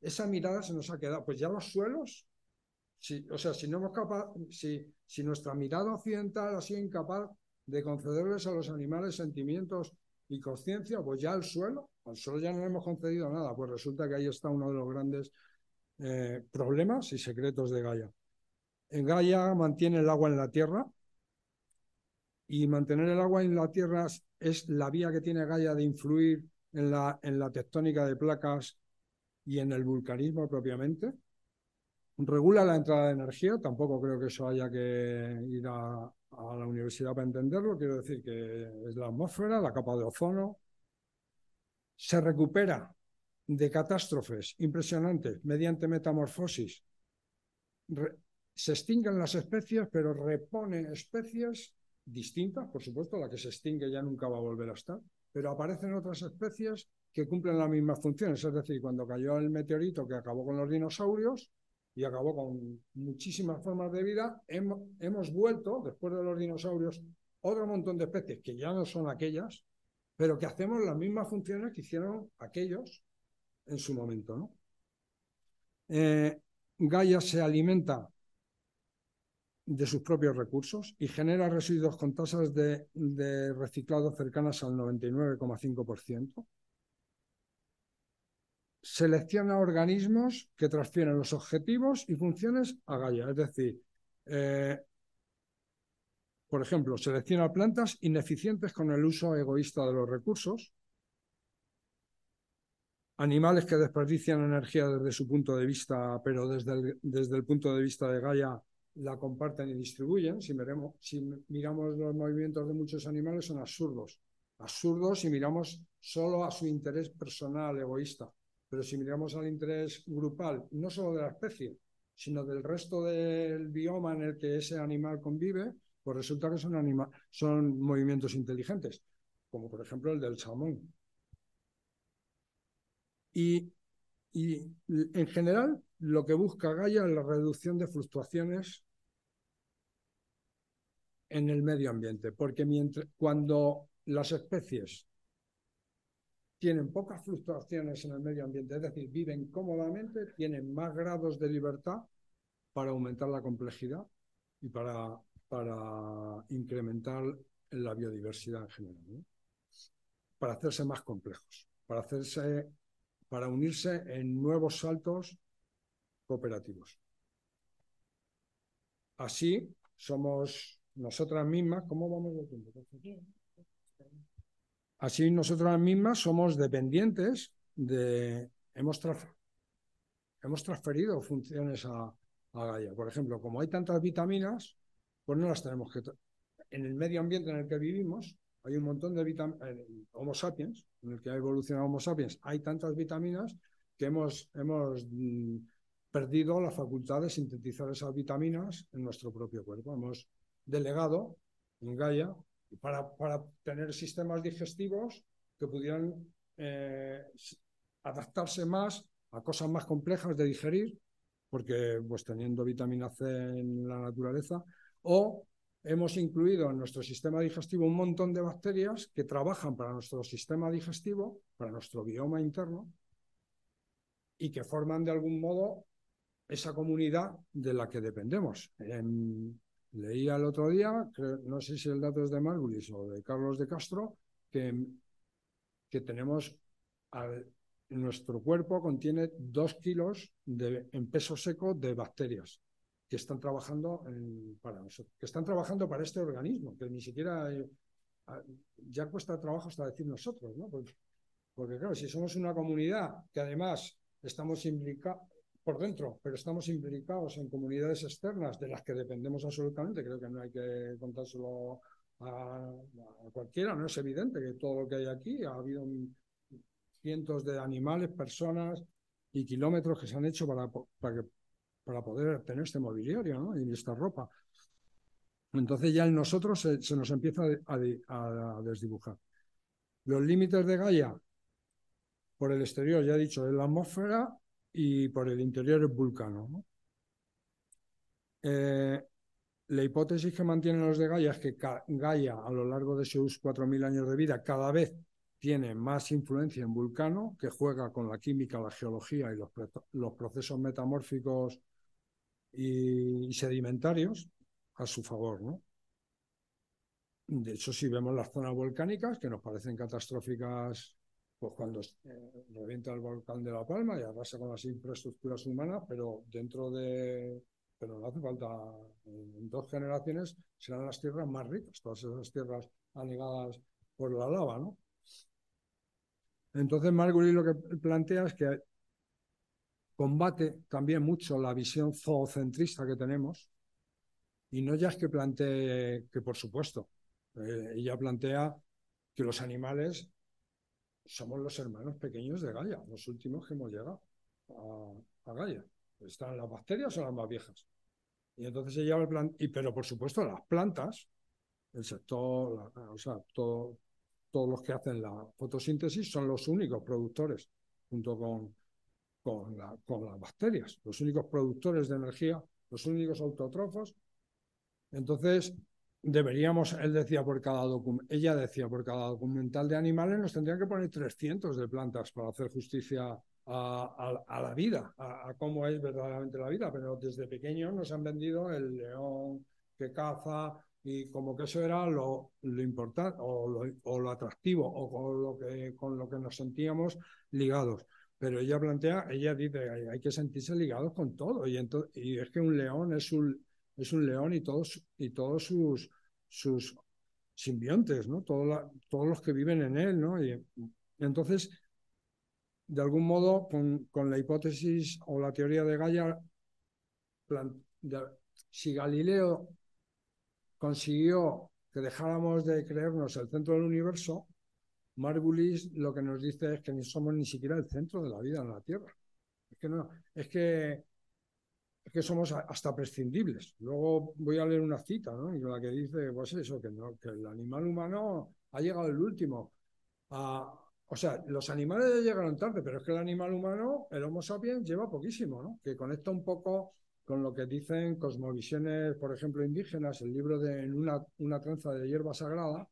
esa mirada se nos ha quedado. Pues ya los suelos, si, o sea, si, no hemos capaz, si, si nuestra mirada occidental ha sido incapaz de concederles a los animales sentimientos y conciencia, pues ya el suelo, al suelo ya no le hemos concedido nada, pues resulta que ahí está uno de los grandes eh, problemas y secretos de Gaia. En Gaia mantiene el agua en la tierra y mantener el agua en la tierra es la vía que tiene Gaia de influir en la, en la tectónica de placas y en el vulcanismo propiamente. regula la entrada de energía, tampoco creo que eso haya que ir a la universidad para entenderlo, quiero decir que es la atmósfera, la capa de ozono, se recupera de catástrofes impresionantes mediante metamorfosis. se extinguen las especies, pero repone especies distintas, por supuesto, la que se extingue ya nunca va a volver a estar, pero aparecen otras especies que cumplen las mismas funciones. Es decir, cuando cayó el meteorito que acabó con los dinosaurios y acabó con muchísimas formas de vida, hemos, hemos vuelto, después de los dinosaurios, otro montón de especies que ya no son aquellas, pero que hacemos las mismas funciones que hicieron aquellos en su momento. ¿no? Eh, Gaia se alimenta de sus propios recursos y genera residuos con tasas de, reciclado cercanas al 99,5%. Selecciona organismos que transfieren los objetivos y funciones a Gaia, es decir, eh, por ejemplo, selecciona plantas ineficientes con el uso egoísta de los recursos, animales que desperdician energía desde su punto de vista, pero desde el, desde el punto de vista de Gaia la comparten y distribuyen. Si, miramos los movimientos de muchos animales son absurdos. Absurdos si miramos solo a su interés personal, egoísta. Pero si miramos al interés grupal, no solo de la especie, sino del resto del bioma en el que ese animal convive, pues resulta que son, son movimientos inteligentes, como por ejemplo el del salmón. Y, y en general lo que busca Gaia es la reducción de fluctuaciones en el medio ambiente, porque mientras, cuando las especies tienen pocas fluctuaciones en el medio ambiente, es decir, viven cómodamente, tienen más grados de libertad para aumentar la complejidad y para para incrementar la biodiversidad en general, para hacerse más complejos, para hacerse, para unirse en nuevos saltos cooperativos. Así somos nosotras mismas, ¿cómo vamos de tiempo? Así nosotras mismas somos dependientes de, hemos, hemos transferido funciones a, a Gaia. Por ejemplo, como hay tantas vitaminas, pues no las tenemos que... En el medio ambiente en el que vivimos hay un montón de vitaminas, Homo sapiens, en el que ha evolucionado Homo sapiens, hay tantas vitaminas que hemos, hemos mm, perdido la facultad de sintetizar esas vitaminas en nuestro propio cuerpo. Hemos delegado en Gaia para, para tener sistemas digestivos que pudieran eh, adaptarse más a cosas más complejas de digerir, porque pues teniendo vitamina C en la naturaleza, o hemos incluido en nuestro sistema digestivo un montón de bacterias que trabajan para nuestro sistema digestivo, para nuestro bioma interno, y que forman de algún modo esa comunidad de la que dependemos. leía el otro día, no sé si el dato es de Margulis o de Carlos de Castro, que, que tenemos nuestro cuerpo contiene dos kilos de, en peso seco de bacterias que están trabajando para nosotros, que están trabajando para este organismo, que ni siquiera eh, ya cuesta trabajo hasta decir nosotros, ¿no? Porque, porque, claro, si somos una comunidad que además estamos implicados por dentro, pero estamos implicados en comunidades externas de las que dependemos absolutamente, creo que no hay que contárselo a, cualquiera, no es evidente que todo lo que hay aquí ha habido cientos de animales, personas y kilómetros que se han hecho para, para que para poder tener este mobiliario y esta ropa. Entonces ya en nosotros se, nos empieza a, desdibujar. Los límites de Gaia, por el exterior, ya he dicho, es la atmósfera y por el interior es vulcano. Eh, la hipótesis que mantienen los de Gaia es que Gaia, a lo largo de sus 4.000 años de vida, cada vez tiene más influencia en Vulcano, que juega con la química, la geología y los procesos metamórficos y, sedimentarios a su favor, ¿no? De hecho, si vemos las zonas volcánicas, que nos parecen catastróficas, pues cuando eh, revienta el volcán de La Palma y arrasa con las infraestructuras humanas, pero dentro de... Pero no hace falta, en dos generaciones serán las tierras más ricas, todas esas tierras anegadas por la lava, ¿no? Entonces, Marguerite lo que plantea es que combate también mucho la visión zoocentrista que tenemos. Y no ya es que plantee, que por supuesto, eh, ella plantea que los animales somos los hermanos pequeños de Gaia, los últimos que hemos llegado a, a Gaia. ¿Están las bacterias o las más viejas? Y entonces ella plan y pero por supuesto las plantas, el sector, o sea, todo, todos los que hacen la fotosíntesis son los únicos productores, junto con, con, con las bacterias, los únicos productores de energía, los únicos autótrofos. Entonces, deberíamos, él decía por cada ella decía por cada documental de animales nos tendrían que poner 300 de plantas para hacer justicia a, la vida, a, cómo es verdaderamente la vida, pero desde pequeños nos han vendido el león que caza y como que eso era lo, lo importante o lo, o lo, atractivo o con lo, que, con lo que nos sentíamos ligados. Pero ella plantea, ella dice, hay, hay que sentirse ligados con todo y, y es que un león es un, león y todos, y todos sus, simbiontes, ¿no? todos los que viven en él, ¿no? Y, entonces, de algún modo, con, con, la hipótesis o la teoría de Gaia, si Galileo consiguió que dejáramos de creernos el centro del universo, Margulis lo que nos dice es que no somos ni siquiera el centro de la vida en la Tierra. Es que no, es que, es que somos hasta prescindibles. Luego voy a leer una cita, ¿no? En la que dice, pues eso, que, no, que el animal humano ha llegado el último a, o sea, los animales ya llegaron tarde, pero es que el animal humano, el Homo sapiens, lleva poquísimo, ¿no? Que conecta un poco con lo que dicen cosmovisiones, por ejemplo, indígenas, el libro de una, una tranza de hierba sagrada.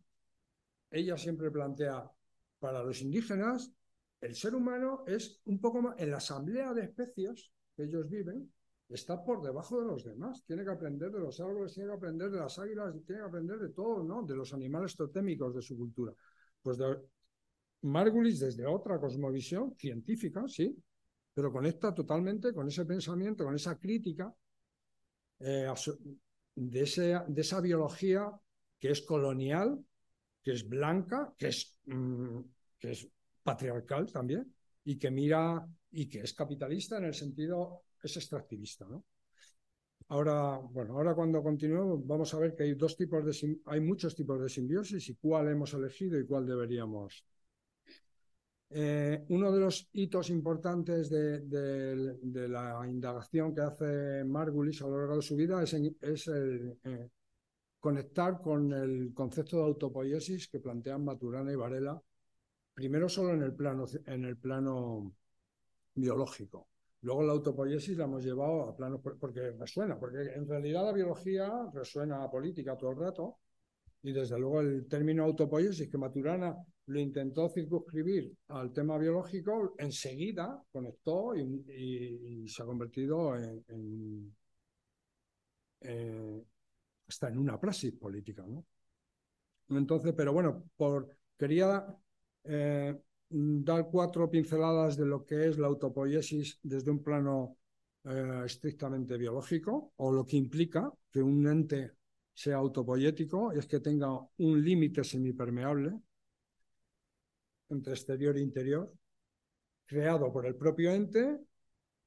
Ella siempre plantea, para los indígenas, el ser humano es un poco más, en la asamblea de especies que ellos viven, está por debajo de los demás. Tiene que aprender de los árboles, tiene que aprender de las águilas, tiene que aprender de todo, ¿no? De los animales totémicos de su cultura. Pues de, Margulis desde otra cosmovisión científica, sí, pero conecta totalmente con ese pensamiento, con esa crítica eh, de, de, esa biología que es colonial, que es blanca, que es, mm, que es patriarcal también, y que mira y que es capitalista en el sentido, es extractivista, ¿no? Ahora, bueno, ahora cuando continuemos vamos a ver que hay dos tipos de hay muchos tipos de simbiosis y cuál hemos elegido y cuál deberíamos eh, uno de los hitos importantes de, la indagación que hace Margulis a lo largo de su vida es, el, eh, conectar con el concepto de autopoiesis que plantean Maturana y Varela, primero solo en el plano, en el plano biológico. Luego la autopoiesis la hemos llevado a plano porque resuena, porque en realidad la biología resuena a política todo el rato, y desde luego el término autopoiesis que Maturana lo intentó circunscribir al tema biológico, enseguida conectó y, se ha convertido en, eh, hasta en una praxis política. ¿no? Entonces, pero bueno, quería eh, dar cuatro pinceladas de lo que es la autopoiesis desde un plano eh, estrictamente biológico o lo que implica que un ente sea autopoyético es que tenga un límite semipermeable entre exterior e interior, creado por el propio ente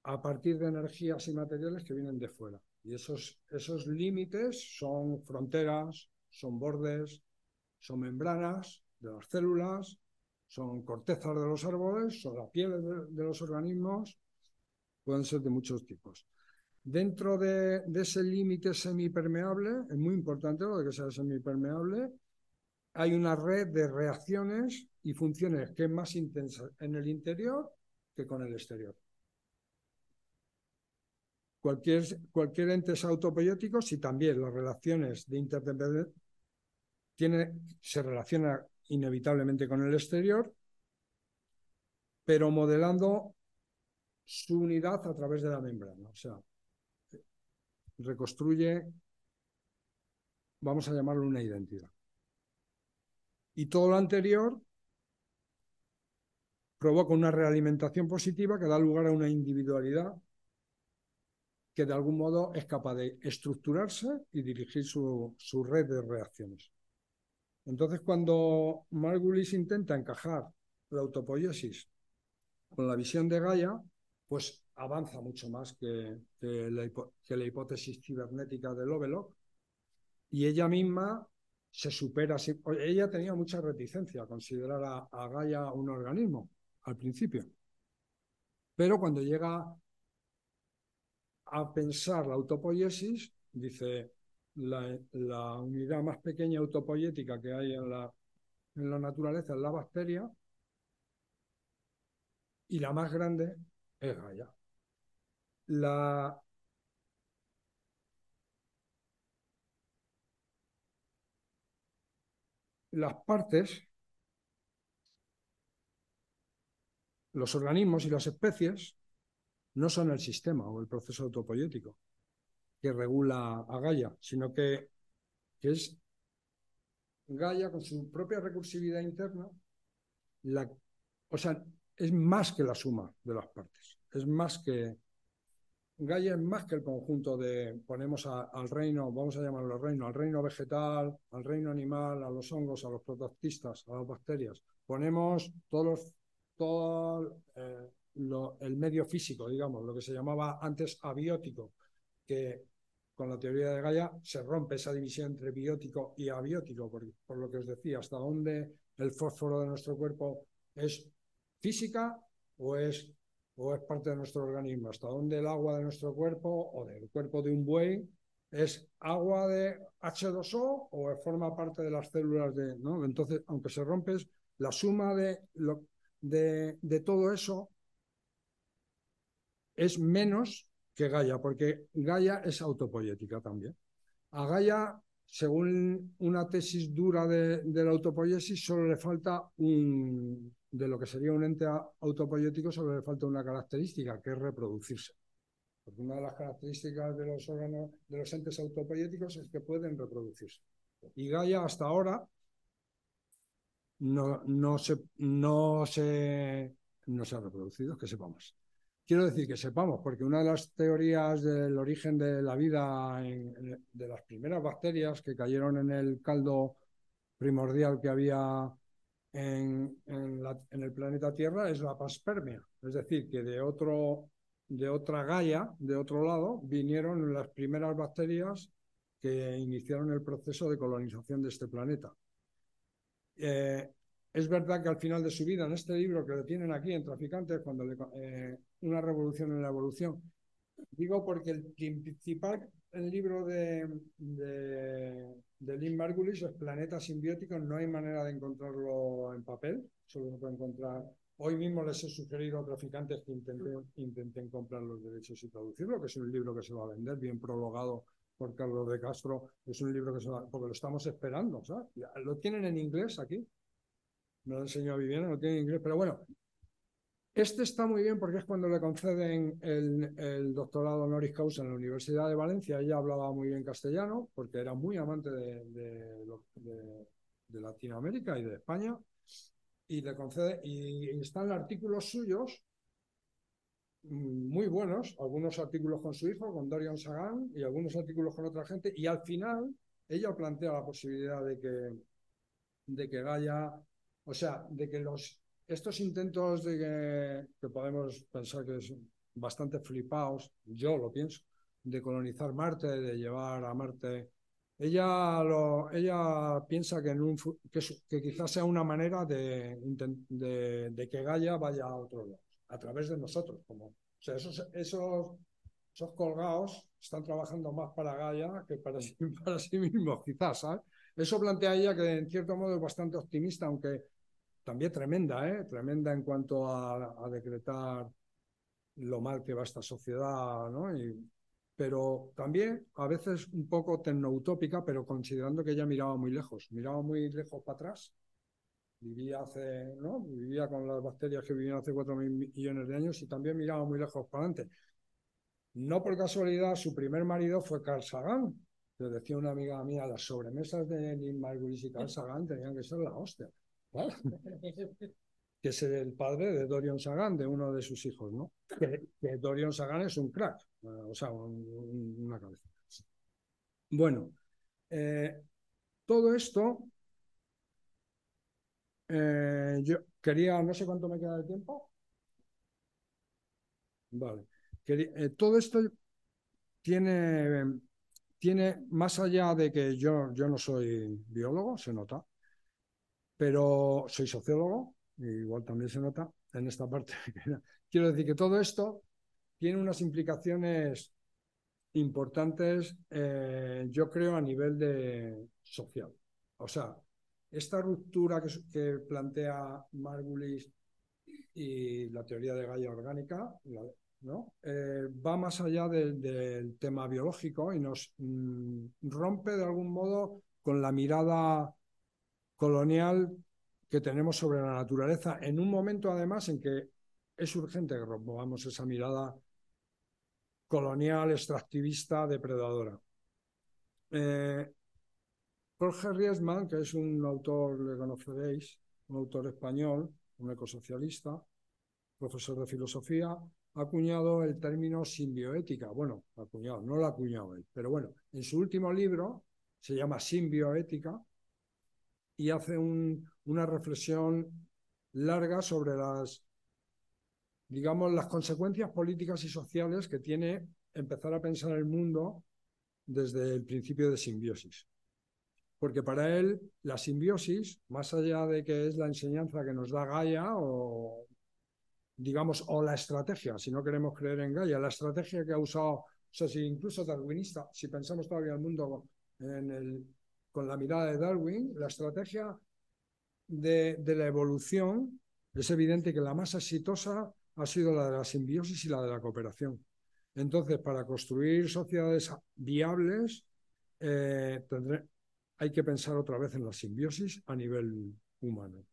a partir de energías y materiales que vienen de fuera. Y esos, esos límites son fronteras, son bordes, son membranas de las células, son cortezas de los árboles, son la piel de, los organismos, pueden ser de muchos tipos. Dentro de, de ese límite semipermeable, es muy importante lo de que sea semipermeable, hay una red de reacciones y funciones que es más intensa en el interior que con el exterior. Cualquier, cualquier ente es autopoyético si también las relaciones de interdependencia se relaciona inevitablemente con el exterior, pero modelando su unidad a través de la membrana. O sea, reconstruye, vamos a llamarlo una identidad. Y todo lo anterior provoca una realimentación positiva que da lugar a una individualidad que de algún modo es capaz de estructurarse y dirigir su, red de reacciones. Entonces, cuando Margulis intenta encajar la autopoiesis con la visión de Gaia, pues avanza mucho más que, la, hipótesis cibernética de Lovelock y ella misma se supera. Ella tenía mucha reticencia a considerar a, a Gaia un organismo al principio. Pero cuando llega a pensar la autopoiesis, dice, la, unidad más pequeña autopoyética que hay en la, en la naturaleza es la bacteria y la más grande es Gaia. La, las partes, los organismos y las especies no son el sistema o el proceso autopoyético que regula a Gaia, sino que, es Gaia con su propia recursividad interna, la, o sea, es más que la suma de las partes, es más que Gaia es más que el conjunto de, ponemos al reino, vamos a llamarlo reino, al reino vegetal, al reino animal, a los hongos, a los protocistas, a las bacterias. Ponemos todos todo eh, el medio físico, digamos, lo que se llamaba antes abiótico, que con la teoría de Gaia se rompe esa división entre biótico y abiótico, por, lo que os decía, hasta dónde el fósforo de nuestro cuerpo es física o es o es parte de nuestro organismo, hasta dónde el agua de nuestro cuerpo o del cuerpo de un buey es agua de H2O o forma parte de las células de. Entonces, aunque se rompes, la suma de, de todo eso es menos que Gaia, porque Gaia es autopoyética también. A Gaia, según una tesis dura de, la autopoiesis, solo le falta un, de lo que sería un ente autopoyético solo le falta una característica, que es reproducirse. Porque una de las características de los órganos, de los entes autopoyéticos es que pueden reproducirse. Y Gaia hasta ahora no, no, se, no, se, no se ha reproducido, que sepamos. Quiero decir que sepamos, porque una de las teorías del origen de la vida de las primeras bacterias que cayeron en el caldo primordial que había en, el planeta Tierra es la paspermia. Es decir, que de, otro, de otra Gaia, de otro lado, vinieron las primeras bacterias que iniciaron el proceso de colonización de este planeta. Eh, es verdad que al final de su vida, en este libro que le tienen aquí en Traficantes, cuando le, eh, una revolución en la evolución, digo porque el principal el libro de, de, Lynn Margulis, es Planeta Simbiótico, no hay manera de encontrarlo en papel, solo se puede encontrar. Hoy mismo les he sugerido a traficantes que intenten, intenten comprar los derechos y traducirlo, que es un libro que se va a vender, bien prologado por Carlos de Castro. Es un libro que se va, porque lo estamos esperando. Lo tienen en inglés aquí. Me lo enseñó Viviana, lo tienen en inglés, pero bueno, este está muy bien porque es cuando le conceden el, doctorado honoris causa en la Universidad de Valencia. Ella hablaba muy bien castellano porque era muy amante de, Latinoamérica y de España. Y le concede, y, están artículos suyos muy buenos, algunos artículos con su hijo, con Dorian Sagan, y algunos artículos con otra gente. Y al final ella plantea la posibilidad de que, de que Gaia, o sea, de que los estos intentos de que, podemos pensar que es bastante flipados, yo lo pienso, de colonizar Marte, de llevar a Marte. Ella, lo, ella piensa que, en un, que, quizás sea una manera de, de, que Gaia vaya a otro lado, a través de nosotros. Como, o sea, esos, esos, esos colgados están trabajando más para Gaia que para para sí mismos, quizás. ¿sabes? Eso plantea ella que en cierto modo es bastante optimista, aunque también tremenda, ¿eh? tremenda en cuanto a, decretar lo mal que va esta sociedad, ¿no? Y, pero también a veces un poco tecnoutópica, pero considerando que ella miraba muy lejos, miraba muy lejos para atrás. Vivía hace, ¿no? Vivía con las bacterias que vivían hace cuatro millones de años y también miraba muy lejos para adelante. No por casualidad, su primer marido fue Carl Sagan. Le decía una amiga mía, las sobremesas de Lynn Margulis y Carl Sagan tenían que ser la hostia que es el padre de Dorian Sagan, de uno de sus hijos, ¿no? Que, Dorian Sagan es un crack, eh, o sea, una cabeza. Bueno, eh, todo esto, eh, yo quería, no sé cuánto me queda de tiempo. Vale. todo esto tiene, tiene, más allá de que yo, yo no soy biólogo, se nota, pero soy sociólogo, igual también se nota en esta parte. Quiero decir que todo esto tiene unas implicaciones importantes, eh, yo creo, a nivel de social. O sea, esta ruptura que, plantea Margulis y la teoría de Gaia orgánica ¿no? Eh, va más allá del tema biológico y nos mm, rompe de algún modo con la mirada colonial que tenemos sobre la naturaleza, en un momento además en que es urgente que rompamos esa mirada colonial, extractivista, depredadora. Eh, Jorge Riesman, que es un autor, le conoceréis, un autor español, un ecosocialista, profesor de filosofía, ha acuñado el término simbioética. Bueno, no lo ha acuñado él, pero bueno, en su último libro se llama Simbioética y hace una reflexión larga sobre las, digamos, las consecuencias políticas y sociales que tiene empezar a pensar el mundo desde el principio de simbiosis. Porque para él la simbiosis, más allá de que es la enseñanza que nos da Gaia o digamos o la estrategia, si no queremos creer en Gaia, la estrategia que ha usado, o sea, si incluso darwinista, si pensamos todavía el mundo en el, con la mirada de Darwin, la estrategia de, la evolución es evidente que la más exitosa ha sido la de la simbiosis y la de la cooperación. Entonces, para construir sociedades viables, eh, hay que pensar otra vez en la simbiosis a nivel humano.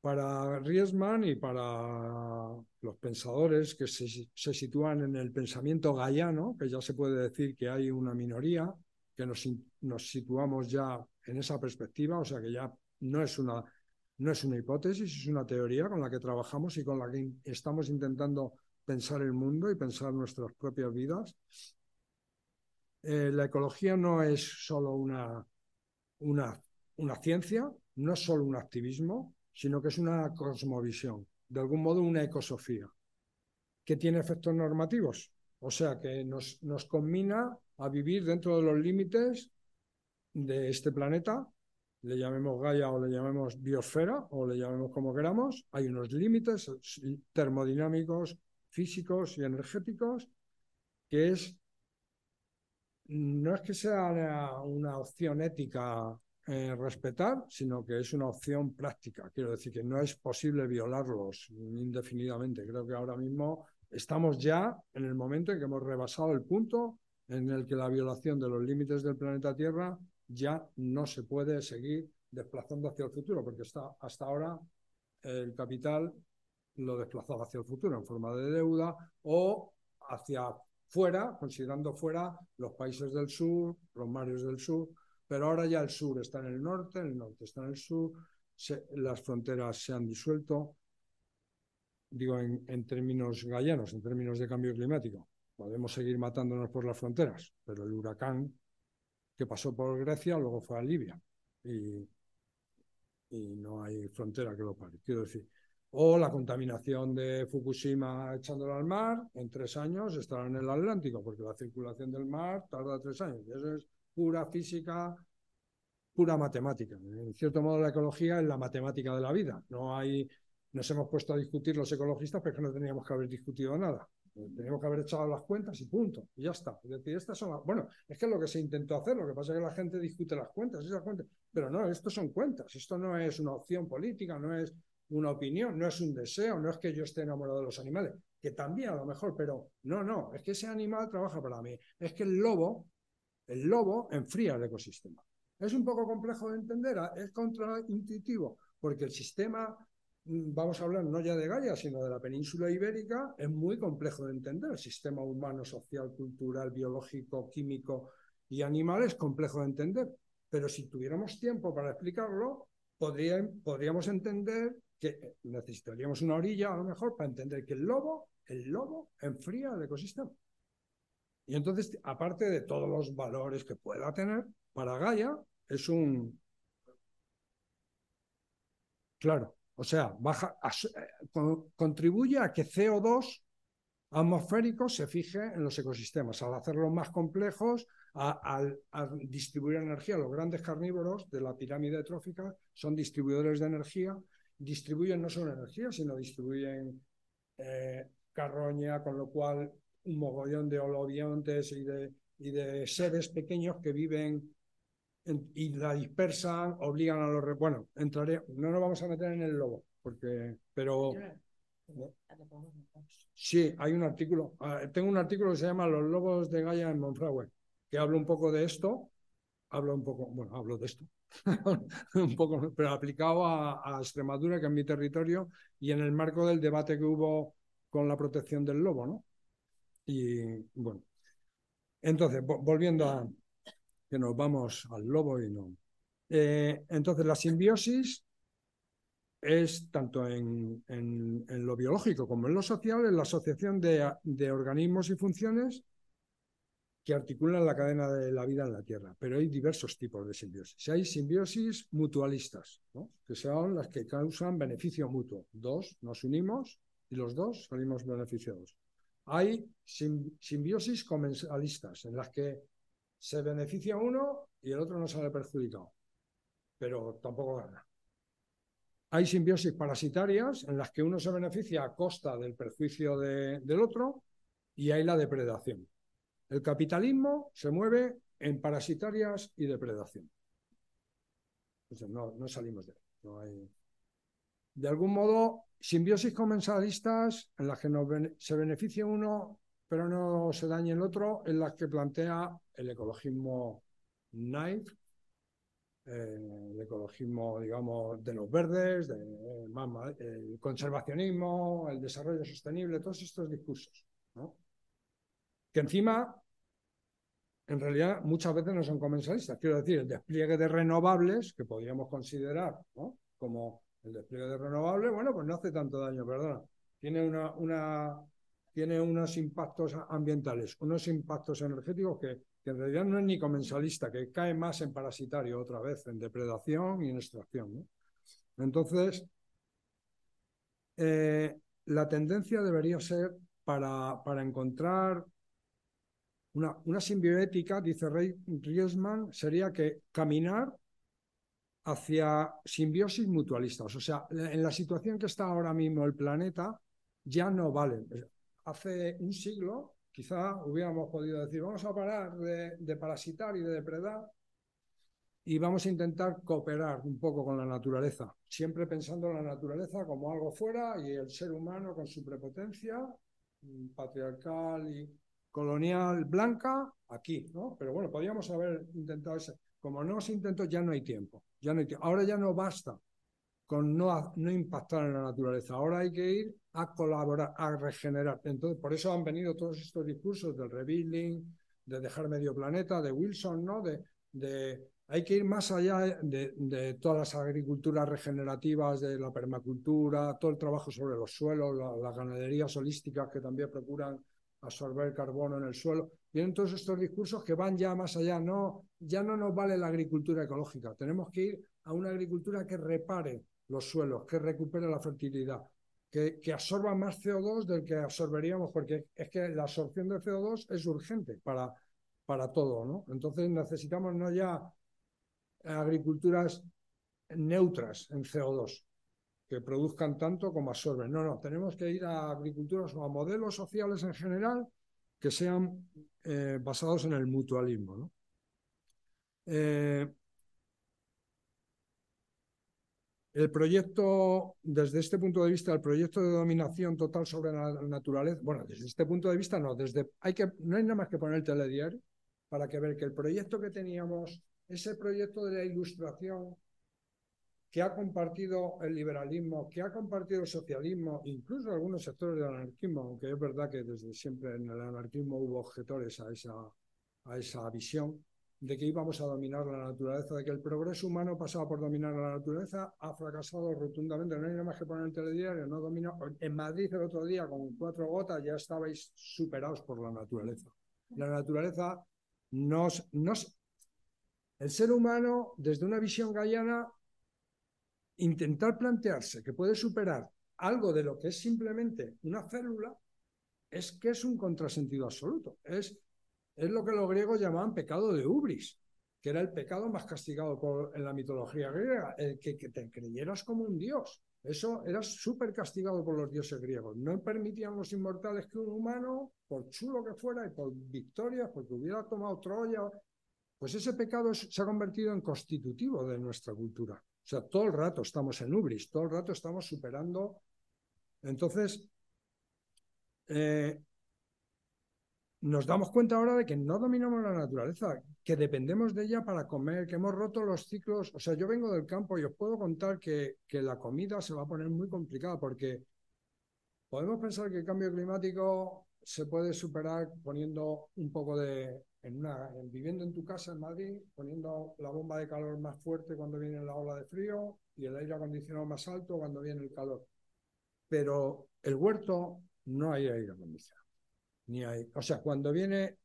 Para Riesman y para los pensadores que se, sitúan en el pensamiento gaiano, que ya se puede decir que hay una minoría, que nos, nos situamos ya en esa perspectiva, o sea que ya no es una no es una hipótesis, es una teoría con la que trabajamos y con la que estamos intentando pensar el mundo y pensar nuestras propias vidas. Eh, la ecología no es solo una una, una ciencia, no es solo un activismo, sino que es una cosmovisión, de algún modo una ecosofía, que tiene efectos normativos, o sea que nos, nos combina a vivir dentro de los límites de este planeta, le llamemos Gaia o le llamemos biosfera o le llamemos como queramos, hay unos límites termodinámicos, físicos y energéticos que es no es que sea una, opción ética eh, respetar, sino que es una opción práctica. Quiero decir que no es posible violarlos indefinidamente. Creo que ahora mismo estamos ya en el momento en que hemos rebasado el punto en el que la violación de los límites del planeta Tierra ya no se puede seguir desplazando hacia el futuro, porque hasta ahora el capital lo desplazaba hacia el futuro en forma de deuda o hacia fuera, considerando fuera los países del sur, los mares del sur, pero ahora ya el sur está en el norte, el norte está en el sur, las fronteras se han disuelto, digo en, términos gallanos, en términos de cambio climático. Podemos seguir matándonos por las fronteras, pero el huracán que pasó por Grecia luego fue a Libia y, no hay frontera que lo pare. Quiero decir, o la contaminación de Fukushima echándolo al mar, en tres años estará en el Atlántico, porque la circulación del mar tarda tres años. Y eso es pura física, pura matemática. En cierto modo, la ecología es la matemática de la vida. No hay, nos hemos puesto a discutir los ecologistas, pero no teníamos que haber discutido nada. Teníamos que haber echado las cuentas y punto. Y ya está. Es decir, estas son Bueno, es que es lo que se intentó hacer. Lo que pasa es que la gente discute las cuentas, esas cuentas. Pero no, esto son cuentas. Esto no es una opción política, no es una opinión, no es un deseo, no es que yo esté enamorado de los animales, que también a lo mejor, pero no, no, es que ese animal trabaja para mí. Es que el lobo, el lobo enfría el ecosistema. Es un poco complejo de entender, es contraintuitivo, porque el sistema, vamos a hablar no ya de Gaia, sino de la península ibérica, es muy complejo de entender. El sistema humano, social, cultural, biológico, químico y animal es complejo de entender. Pero si tuviéramos tiempo para explicarlo, podríamos entender que necesitaríamos una orilla a lo mejor para entender que el lobo, el lobo enfría el ecosistema. Y entonces, aparte de todos los valores que pueda tener, para Gaia es un... Claro, o sea, baja, eh, contribuye a que CO2 atmosférico se fije en los ecosistemas. Al hacerlos más complejos, al distribuir energía, los grandes carnívoros de la pirámide trófica son distribuidores de energía. Distribuyen no solo energía, sino distribuyen eh, carroña, con lo cual un mogollón de holobiontes y de, y de seres pequeños que viven y la dispersan, obligan a los... Bueno, entraré, no nos vamos a meter en el lobo, porque, pero... Sí, hay un artículo. Ah, tengo un artículo que se llama Los lobos de Gaia en Monfragüe, que habla un poco de esto. Hablo un poco, bueno, hablo de esto, un poco, pero aplicado a, Extremadura, que es mi territorio, y en el marco del debate que hubo con la protección del lobo, ¿no? Y bueno, entonces, volviendo a que nos vamos al lobo y no. Eh, entonces, la simbiosis es tanto en, lo biológico como en lo social, en la asociación de, organismos y funciones que articulan la cadena de la vida en la Tierra. Pero hay diversos tipos de simbiosis. Hay simbiosis mutualistas, que son las que causan beneficio mutuo. Dos, nos unimos y los dos salimos beneficiados. Hay simbiosis comensalistas, en las que se beneficia uno y el otro no sale perjudicado, pero tampoco gana. Hay simbiosis parasitarias en las que uno se beneficia a costa del perjuicio del otro y hay la depredación. El capitalismo se mueve en parasitarias y depredación. no, no salimos de ahí. De algún modo, simbiosis comensalistas en las que se beneficia uno pero no se daña el otro, en las que plantea el ecologismo Knife, eh, el ecologismo, digamos, de los verdes, de, el conservacionismo, el desarrollo sostenible, todos estos discursos, que encima, en realidad, muchas veces no son comensalistas. Quiero decir, el despliegue de renovables, que podríamos considerar como el despliegue de renovables, bueno, pues no hace tanto daño, perdona. Tiene una, una tiene unos impactos ambientales, unos impactos energéticos que, en realidad no es ni comensalista, que cae más en parasitario otra vez, en depredación y en extracción. Entonces, eh, la tendencia debería ser para, para encontrar una, una, simbioética, dice Riesman, sería que caminar hacia simbiosis mutualistas. O sea, en la situación que está ahora mismo el planeta, ya no vale hace un siglo quizá hubiéramos podido decir, vamos a parar de, parasitar y de depredar y vamos a intentar cooperar un poco con la naturaleza, siempre pensando en la naturaleza como algo fuera y el ser humano con su prepotencia mm, patriarcal y colonial blanca aquí, ¿no? Pero bueno, podríamos haber intentado ese. Como no se intentó, ya no hay tiempo. Ya no hay tiempo. Ahora ya no basta con no, impactar en la naturaleza. Ahora hay que ir a colaborar, a regenerar. Entonces, por eso han venido todos estos discursos del rebuilding, de dejar medio planeta, de Wilson, ¿no? De, de hay que ir más allá de, todas las agriculturas regenerativas, de la permacultura, todo el trabajo sobre los suelos, las ganaderías holísticas que también procuran absorber carbono en el suelo. Vienen todos estos discursos que van ya más allá. No, ya no nos vale la agricultura ecológica. Tenemos que ir a una agricultura que repare los suelos, que recupere la fertilidad, que, absorba más CO2 del que absorberíamos, porque es que la absorción de CO2 es urgente para, para todo, ¿no? Entonces necesitamos no ya agriculturas neutras en CO2, que produzcan tanto como absorben. No, no, tenemos que ir a agriculturas o a modelos sociales en general que sean eh, basados en el mutualismo. ¿no? Eh, El proyecto, desde este punto de vista, el proyecto de dominación total sobre la naturaleza, bueno, desde este punto de vista no, desde, hay que, no hay nada más que poner el telediario para que ver que el proyecto que teníamos, ese proyecto de la ilustración que ha compartido el liberalismo, que ha compartido el socialismo, incluso algunos sectores del anarquismo, aunque es verdad que desde siempre en el anarquismo hubo objetores a esa, a esa visión, de que íbamos a dominar la naturaleza, de que el progreso humano pasaba por dominar la naturaleza, ha fracasado rotundamente. No hay nada más que poner el telediario, no domina. En Madrid el otro día, con cuatro gotas, ya estabais superados por la naturaleza. La naturaleza nos, nos. El ser humano, desde una visión gallana, intentar plantearse que puede superar algo de lo que es simplemente una célula, es que es un contrasentido absoluto. Es, es lo que los griegos llamaban pecado de ubris, que era el pecado más castigado en la mitología griega, el que, que te creyeras como un dios. Eso era súper castigado por los dioses griegos. No permitían los inmortales que un humano, por chulo que fuera y por victorias, porque hubiera tomado Troya, pues ese pecado se ha convertido en constitutivo de nuestra cultura. O sea, todo el rato estamos en ubris, todo el rato estamos superando. Entonces, eh, nos damos cuenta ahora de que no dominamos la naturaleza, que dependemos de ella para comer, que hemos roto los ciclos. O sea, yo vengo del campo y os puedo contar que, la comida se va a poner muy complicada porque podemos pensar que el cambio climático se puede superar poniendo un poco de, en una, viviendo en tu casa en Madrid, poniendo la bomba de calor más fuerte cuando viene la ola de frío y el aire acondicionado más alto cuando viene el calor. Pero el huerto no hay aire acondicionado O sea, cuando viene,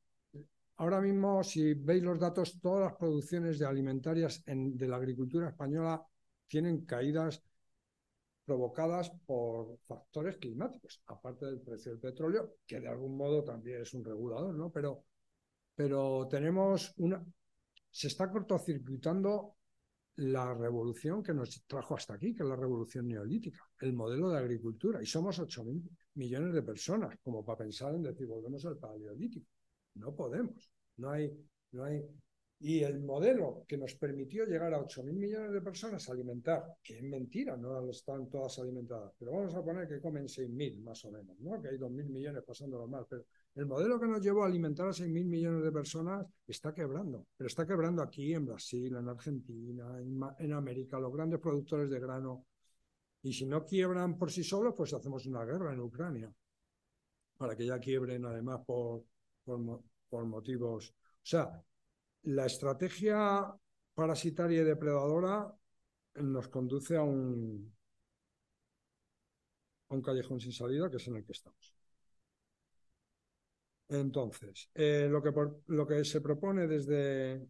ahora mismo, si veis los datos, todas las producciones alimentarias de la agricultura española tienen caídas provocadas por factores climáticos, aparte del precio del petróleo, que de algún modo también es un regulador, ¿no? Pero, pero tenemos una. Se está cortocircuitando la revolución que nos trajo hasta aquí, que es la revolución neolítica, el modelo de agricultura. Y somos 8.000 millones de personas, como para pensar en decir, volvemos al paleolítico. No podemos. No hay, no hay. Y el modelo que nos permitió llegar a 8.000 millones de personas a alimentar, que es mentira, no están todas alimentadas, pero vamos a poner que comen 6.000 más o menos, ¿no? que hay 2.000 millones pasándolo mal, pero el modelo que nos llevó a alimentar a 6.000 millones de personas está quebrando, pero está quebrando aquí en Brasil, en Argentina, en, América, los grandes productores de grano y si no quiebran por sí solos, pues hacemos una guerra en Ucrania, para que ya quiebren además por, por, motivos. O sea, la estrategia parasitaria y depredadora nos conduce a un callejón sin salida, que es en el que estamos. Entonces, eh, lo, que lo que se propone desde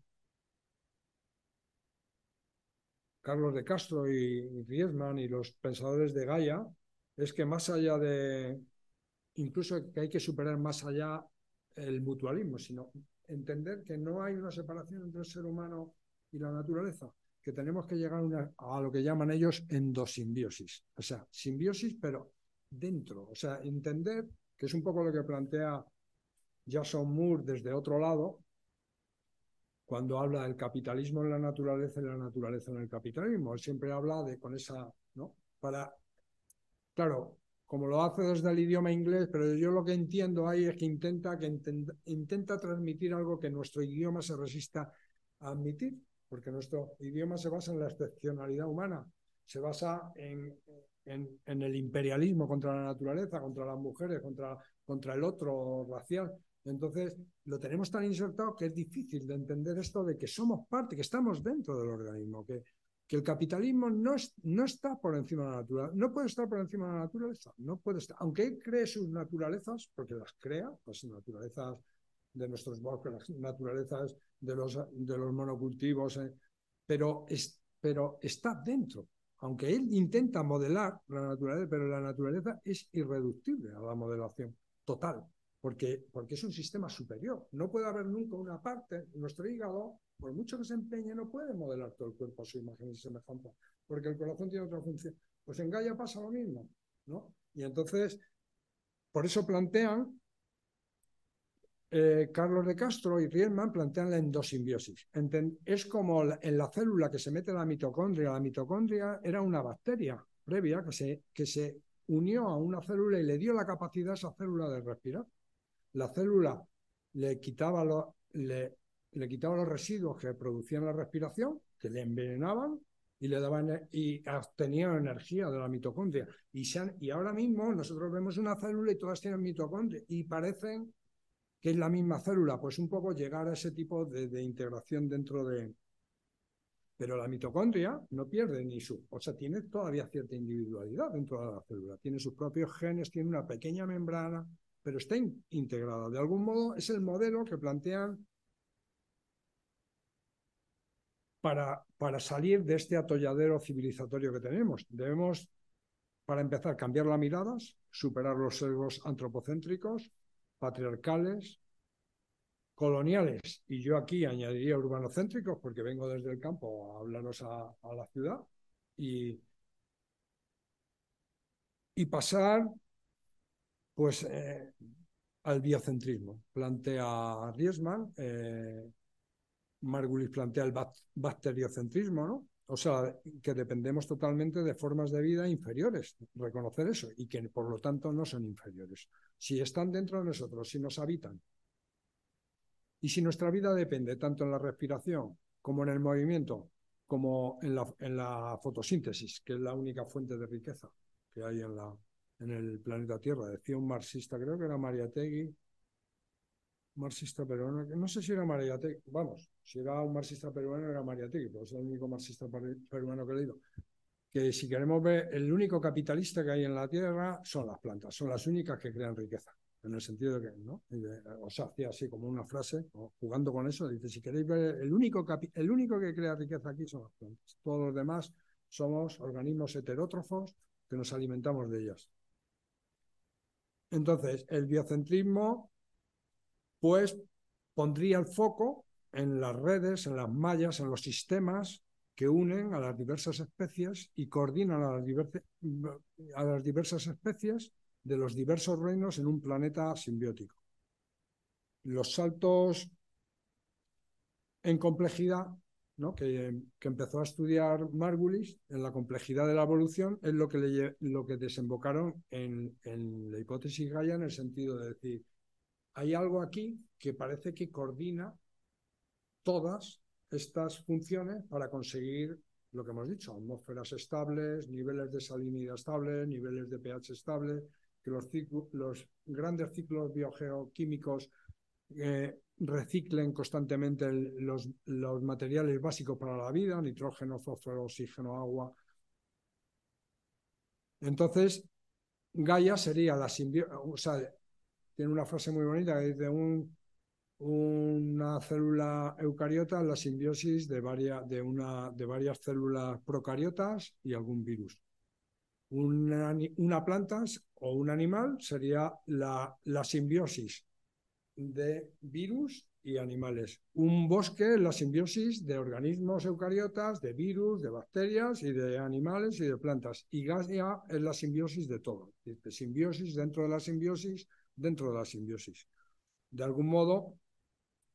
Carlos de Castro y Riesman y los pensadores de Gaia es que más allá de, incluso que hay que superar más allá el mutualismo, sino entender que no hay una separación entre el ser humano y la naturaleza, que tenemos que llegar a, lo que llaman ellos endosimbiosis, o sea, simbiosis pero dentro, o sea, entender que es un poco lo que plantea Jason Moore desde otro lado, cuando habla del capitalismo en la naturaleza y la naturaleza en el capitalismo. Él siempre habla de con esa, ¿no? Para, claro, como lo hace desde el idioma inglés, pero yo lo que entiendo ahí es que intenta, que intenta transmitir algo que nuestro idioma se resista a admitir, porque nuestro idioma se basa en la excepcionalidad humana, se basa en, en, en el imperialismo contra la naturaleza, contra las mujeres, contra, contra el otro racial. Entonces, lo tenemos tan insertado que es difícil de entender esto de que somos parte, que estamos dentro del organismo, que, que el capitalismo no, no está por encima de la naturaleza, no puede estar por encima de la naturaleza, no puede estar, aunque él cree sus naturalezas, porque las crea, las naturalezas de nuestros bosques, las naturalezas de los, de los monocultivos, eh, pero, es, pero está dentro. Aunque él intenta modelar la naturaleza, pero la naturaleza es irreductible a la modelación total porque, porque es un sistema superior. No puede haber nunca una parte, nuestro hígado, por mucho que se empeñe, no puede modelar todo el cuerpo a su imagen y semejanza, porque el corazón tiene otra función. Pues en Gaia pasa lo mismo, ¿no? Y entonces, por eso plantean, eh, Carlos de Castro y Rielman plantean la endosimbiosis. es como en la célula que se mete la mitocondria. La mitocondria era una bacteria previa que se, que se unió a una célula y le dio la capacidad a esa célula de respirar la célula le quitaba, le, le quitaba los residuos que producían la respiración, que le envenenaban y le daban y obtenían energía de la mitocondria. Y, y ahora mismo nosotros vemos una célula y todas tienen mitocondria y parecen que es la misma célula, pues un poco llegar a ese tipo de, de integración dentro de... Pero la mitocondria no pierde ni su... O sea, tiene todavía cierta individualidad dentro de la célula. Tiene sus propios genes, tiene una pequeña membrana, pero está integrada. De algún modo es el modelo que plantean para, para salir de este atolladero civilizatorio que tenemos. Debemos para empezar, cambiar las miradas, superar los sesgos antropocéntricos, patriarcales, coloniales, y yo aquí añadiría urbanocéntricos porque vengo desde el campo a hablaros a, la ciudad, y, y pasar pues eh, al biocentrismo. Plantea Riesman, eh, Margulis plantea el bacteriocentrismo, ¿no? O sea, que dependemos totalmente de formas de vida inferiores, reconocer eso, y que por lo tanto no son inferiores. Si están dentro de nosotros, si nos habitan, y si nuestra vida depende tanto en la respiración como en el movimiento, como en la, en la fotosíntesis, que es la única fuente de riqueza que hay en, la, en el planeta Tierra, decía un marxista, creo que era Mariategui, marxista peruano, no sé si era Mariategui, vamos, si era un marxista peruano era Mariategui, pero es el único marxista peruano que he leído, que si queremos ver, el único capitalista que hay en la Tierra son las plantas, son las únicas que crean riqueza, en el sentido de que, ¿no? o sea, hacía así como una frase, jugando con eso, dice, si queréis ver, el único, el único que crea riqueza aquí son las plantas, todos los demás somos organismos heterótrofos que nos alimentamos de ellas. Entonces, el biocentrismo pues pondría el foco en las redes, en las mallas, en los sistemas que unen a las diversas especies y coordinan a las, a las diversas especies de los diversos reinos en un planeta simbiótico. Los saltos en complejidad que, empezó a estudiar Margulis en la complejidad de la evolución es lo que, lo que desembocaron en, la hipótesis Gaia en el sentido de decir, hay algo aquí que parece que coordina todas estas funciones para conseguir lo que hemos dicho, atmósferas estables, niveles de salinidad estables, niveles de pH estables, que los, los grandes ciclos biogeoquímicos eh, reciclen constantemente los, los, materiales básicos para la vida, nitrógeno, fósforo, oxígeno, agua. Entonces, Gaia sería la simbiosis, o sea, tiene una frase muy bonita que dice un, una célula eucariota la simbiosis de varias, de, una, de varias células procariotas y algún virus. Una, una planta o un animal sería la, la simbiosis de virus y animales. Un bosque la simbiosis de organismos eucariotas, de virus, de bacterias y de animales y de plantas. Y Gaia es la simbiosis de todo. De simbiosis dentro de la simbiosis dentro de la simbiosis. De algún modo,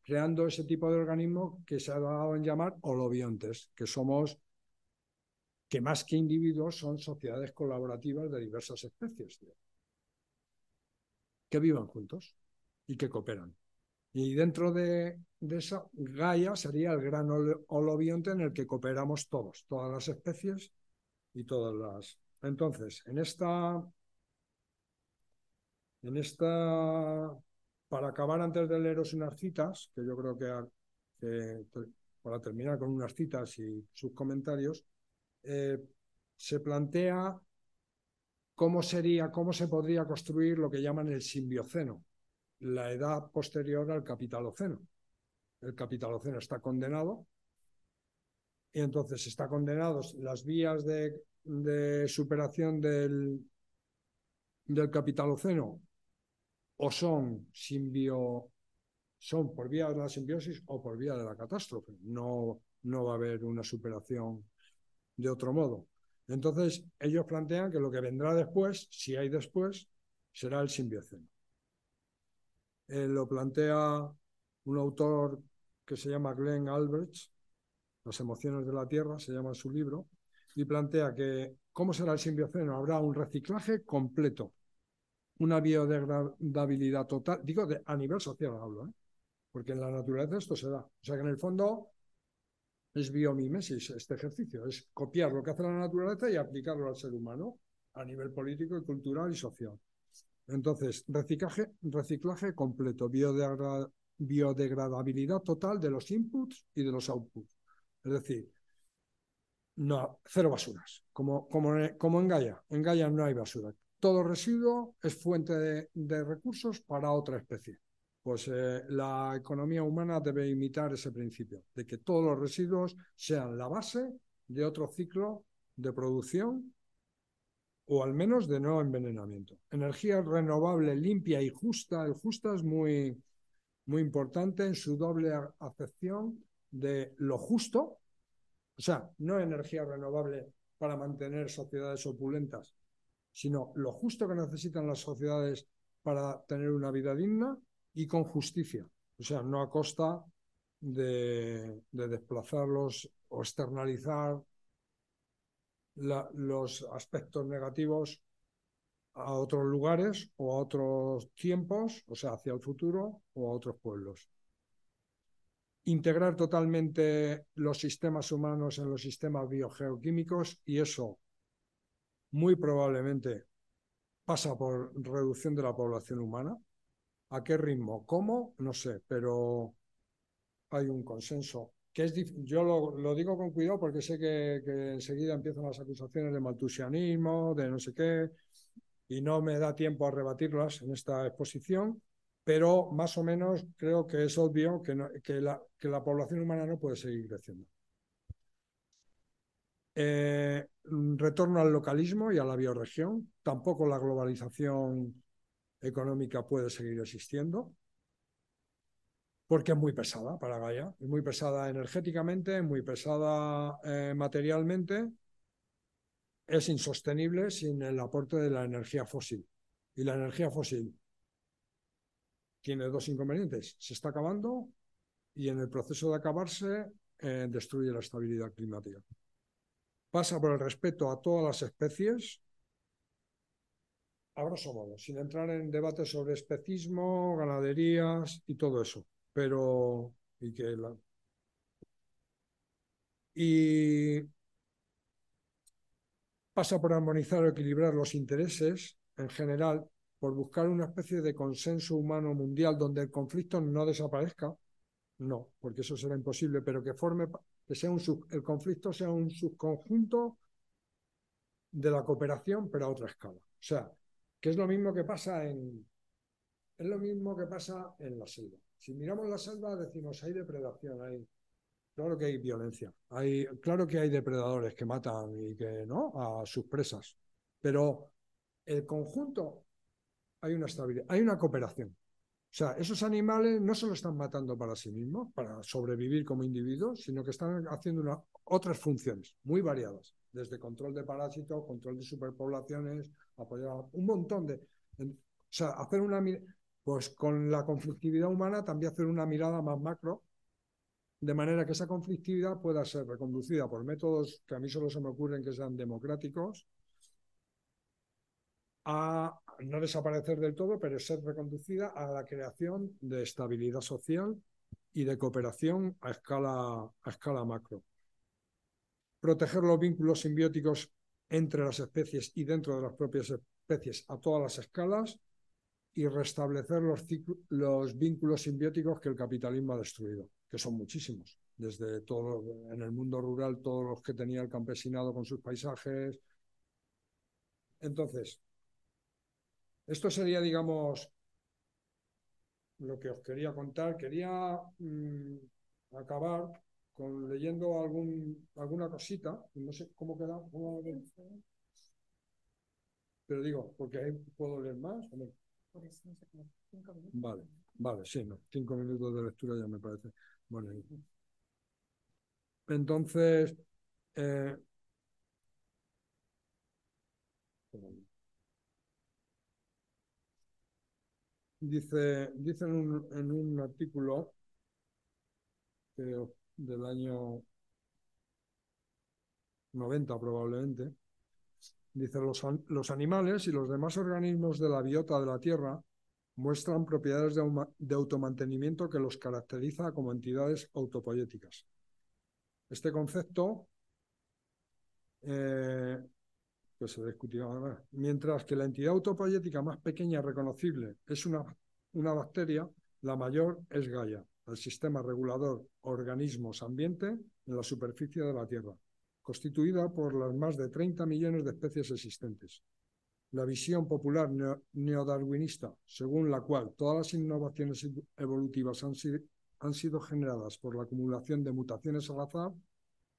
creando ese tipo de organismo que se ha dado en llamar holobiontes, que somos, que más que individuos son sociedades colaborativas de diversas especies, que vivan juntos y que cooperan. Y dentro de, de eso, Gaia sería el gran holobionte en el que cooperamos todos, todas las especies y todas las... Entonces, en esta en esta, para acabar antes de leeros unas citas, que yo creo que, para terminar con unas citas y sus comentarios, eh, se plantea cómo sería, cómo se podría construir lo que llaman el simbioceno, la edad posterior al capitaloceno. El capitaloceno está condenado y entonces está condenado las vías de, superación del, del capitaloceno o son simbio, son por vía de la simbiosis o por vía de la catástrofe. No, no va a haber una superación de otro modo. Entonces, ellos plantean que lo que vendrá después, si hay después, será el simbioceno. Eh, lo plantea un autor que se llama Glenn Albrecht, Las emociones de la Tierra, se llama su libro, y plantea que, ¿cómo será el simbioceno? Habrá un reciclaje completo una biodegradabilidad total, digo de, a nivel social hablo, ¿eh? porque en la naturaleza esto se da. O sea que en el fondo es biomimesis este ejercicio, es copiar lo que hace la naturaleza y aplicarlo al ser humano a nivel político cultural y social. Entonces, reciclaje, reciclaje completo, biodegradabilidad total de los inputs y de los outputs. Es decir, no, cero basuras, como, como, en Gaia. En Gaia no hay basura todo residuo es fuente de, recursos para otra especie. Pues eh, la economía humana debe imitar ese principio, de que todos los residuos sean la base de otro ciclo de producción o al menos de no envenenamiento. Energía renovable, limpia y justa. El justa es muy, muy importante en su doble acepción de lo justo, o sea, no energía renovable para mantener sociedades opulentas, sino lo justo que necesitan las sociedades para tener una vida digna y con justicia. O sea, no a costa de, desplazarlos o externalizar los aspectos negativos a otros lugares o a otros tiempos, o sea, hacia el futuro o a otros pueblos. Integrar totalmente los sistemas humanos en los sistemas biogeoquímicos y eso muy probablemente pasa por reducción de la población humana. ¿A qué ritmo? ¿Cómo? No sé, pero hay un consenso. Yo lo, digo con cuidado porque sé que, enseguida empiezan las acusaciones de maltusianismo, de no sé qué, y no me da tiempo a rebatirlas en esta exposición, pero más o menos creo que es obvio que, que, la, que la, población humana no puede seguir creciendo. Eh, retorno al localismo y a la bioregión. Tampoco la globalización económica puede seguir existiendo porque es muy pesada para Gaia, es muy pesada energéticamente, muy pesada eh, materialmente es insostenible sin el aporte de la energía fósil. Y la energía fósil tiene dos inconvenientes. Se está acabando y en el proceso de acabarse eh, destruye la estabilidad climática. Pasa por el respeto a todas las especies, a grosso modo, sin entrar en debates sobre especismo, ganaderías y todo eso. Pero, y que la... Y pasa por armonizar o equilibrar los intereses en general, por buscar una especie de consenso humano mundial donde el conflicto no desaparezca. No, porque eso será imposible, pero que forme, que sea un el conflicto sea un subconjunto de la cooperación, pero a otra escala. O sea, que es lo mismo que pasa en es lo mismo que pasa en la selva. Si miramos la selva, decimos hay depredación, hay Claro que hay violencia. Hay, claro que hay depredadores que matan y que no a sus presas. Pero el conjunto hay una estabilidad, hay una cooperación. O sea, esos animales no solo están matando para sí mismos, para sobrevivir como individuos, sino que están haciendo otras funciones muy variadas, desde control de parásitos, control de superpoblaciones, apoyar un montón de... o sea, hacer una... Pues con la conflictividad humana también hacer una mirada más macro de manera que esa conflictividad pueda ser reconducida por métodos que a mí solo se me ocurren que sean democráticos, a no desaparecer del todo, pero ser reconducida a la creación de estabilidad social y de cooperación a escala, a escala macro. Proteger los vínculos simbióticos entre las especies y dentro de las propias especies a todas las escalas y restablecer los, los vínculos simbióticos que el capitalismo ha destruido que son muchísimos, desde todo en el mundo rural, todos los que tenía el campesinado con sus paisajes. Entonces, esto sería, digamos, lo que os quería contar. Quería mm, acabar con leyendo algún, alguna cosita, no sé cómo queda. Pero digo, porque ahí puedo leer más. Vale, vale, sí, no, cinco minutos de lectura ya me parece. Bueno, entonces, eh, dice, dice en un, en un artículo del año 90 probablemente, dice los, los animales y los demás organismos de la biota de la Tierra muestran propiedades de, automantenimiento que los caracteriza como entidades autopoéticas. Este concepto eh, pues se discutió Mientras que la entidad autopoética más pequeña reconocible es una, una bacteria, la mayor es Gaia, el sistema regulador organismos-ambiente en la superficie de la Tierra, constituida por las más de 30 millones de especies existentes la visión popular neodarwinista, según la cual todas las innovaciones evolutivas han sido, han sido generadas por la acumulación de mutaciones al azar,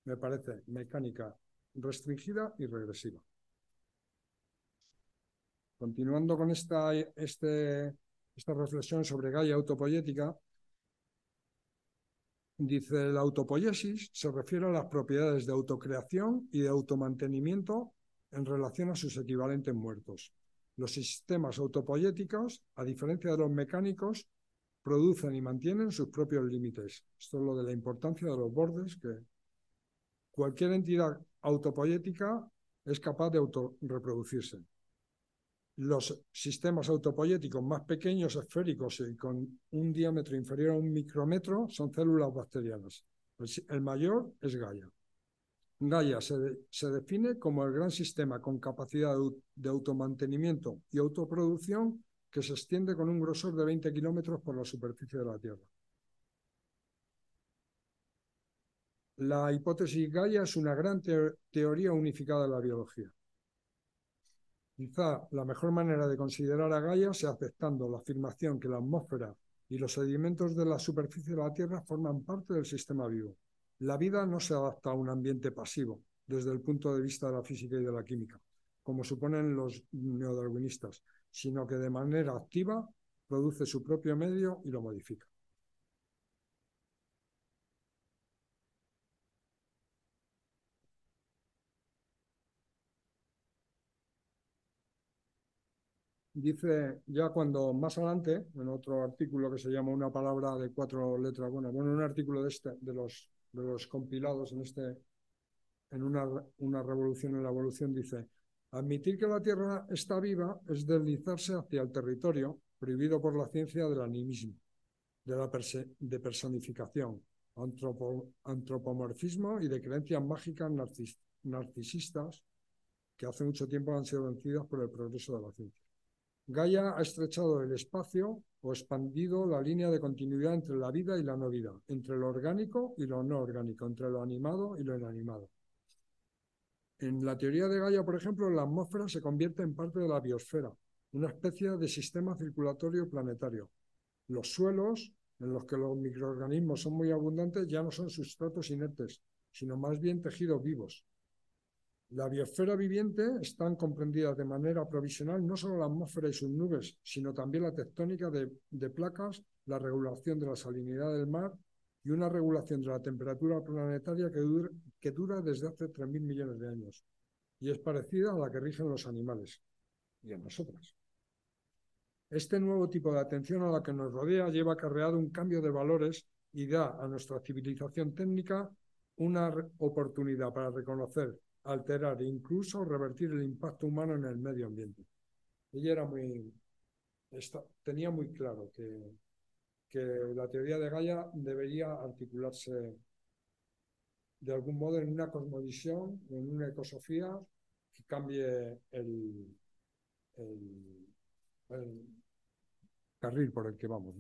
me parece mecánica restringida y regresiva. continuando con esta, este, esta reflexión sobre Gaia autopoyética, dice la autopoiesis se refiere a las propiedades de autocreación y de automantenimiento en relación a sus equivalentes muertos. Los sistemas autopoyéticos, a diferencia de los mecánicos, producen y mantienen sus propios límites. Esto es lo de la importancia de los bordes, que cualquier entidad autopoyética es capaz de autorreproducirse. Los sistemas autopoyéticos más pequeños, esféricos y con un diámetro inferior a un micrómetro son células bacterianas. El mayor es Gaia. Gaia se, se, define como el gran sistema con capacidad de, automantenimiento y autoproducción que se extiende con un grosor de 20 kilómetros por la superficie de la Tierra. La hipótesis Gaia es una gran teoría unificada de la biología. Quizá la mejor manera de considerar a Gaia sea aceptando la afirmación que la atmósfera y los sedimentos de la superficie de la Tierra forman parte del sistema vivo. La vida no se adapta a un ambiente pasivo desde el punto de vista de la física y de la química, como suponen los neodarwinistas, sino que de manera activa produce su propio medio y lo modifica. Dice ya cuando más adelante, en otro artículo que se llama Una palabra de cuatro letras, bueno, bueno, un artículo de este, de los, de los compilados en este, en una, una revolución en la evolución, dice, admitir que la Tierra está viva es deslizarse hacia el territorio prohibido por la ciencia del animismo, de la de personificación, antropomorfismo y de creencias mágicas narcisistas que hace mucho tiempo han sido vencidas por el progreso de la ciencia. Gaia ha estrechado el espacio o expandido la línea de continuidad entre la vida y la no vida, entre lo orgánico y lo no orgánico, entre lo animado y lo inanimado. En la teoría de Gaia, por ejemplo, la atmósfera se convierte en parte de la biosfera, una especie de sistema circulatorio planetario. Los suelos, en los que los microorganismos son muy abundantes, ya no son sustratos inertes, sino más bien tejidos vivos, la biosfera viviente están comprendidas de manera provisional no solo la atmósfera y sus nubes, sino también la tectónica de, placas, la regulación de la salinidad del mar y una regulación de la temperatura planetaria que dura, que dura desde hace 3.000 millones de años y es parecida a la que rigen los animales y en nosotras. Este nuevo tipo de atención a la que nos rodea lleva acarreado un cambio de valores y da a nuestra civilización técnica una oportunidad para reconocer alterar e incluso revertir el impacto humano en el medio ambiente. Ella era muy, tenía muy claro que, que la teoría de Gaia debería articularse de algún modo en una cosmovisión, en una ecosofía que cambie el, carril por el que vamos.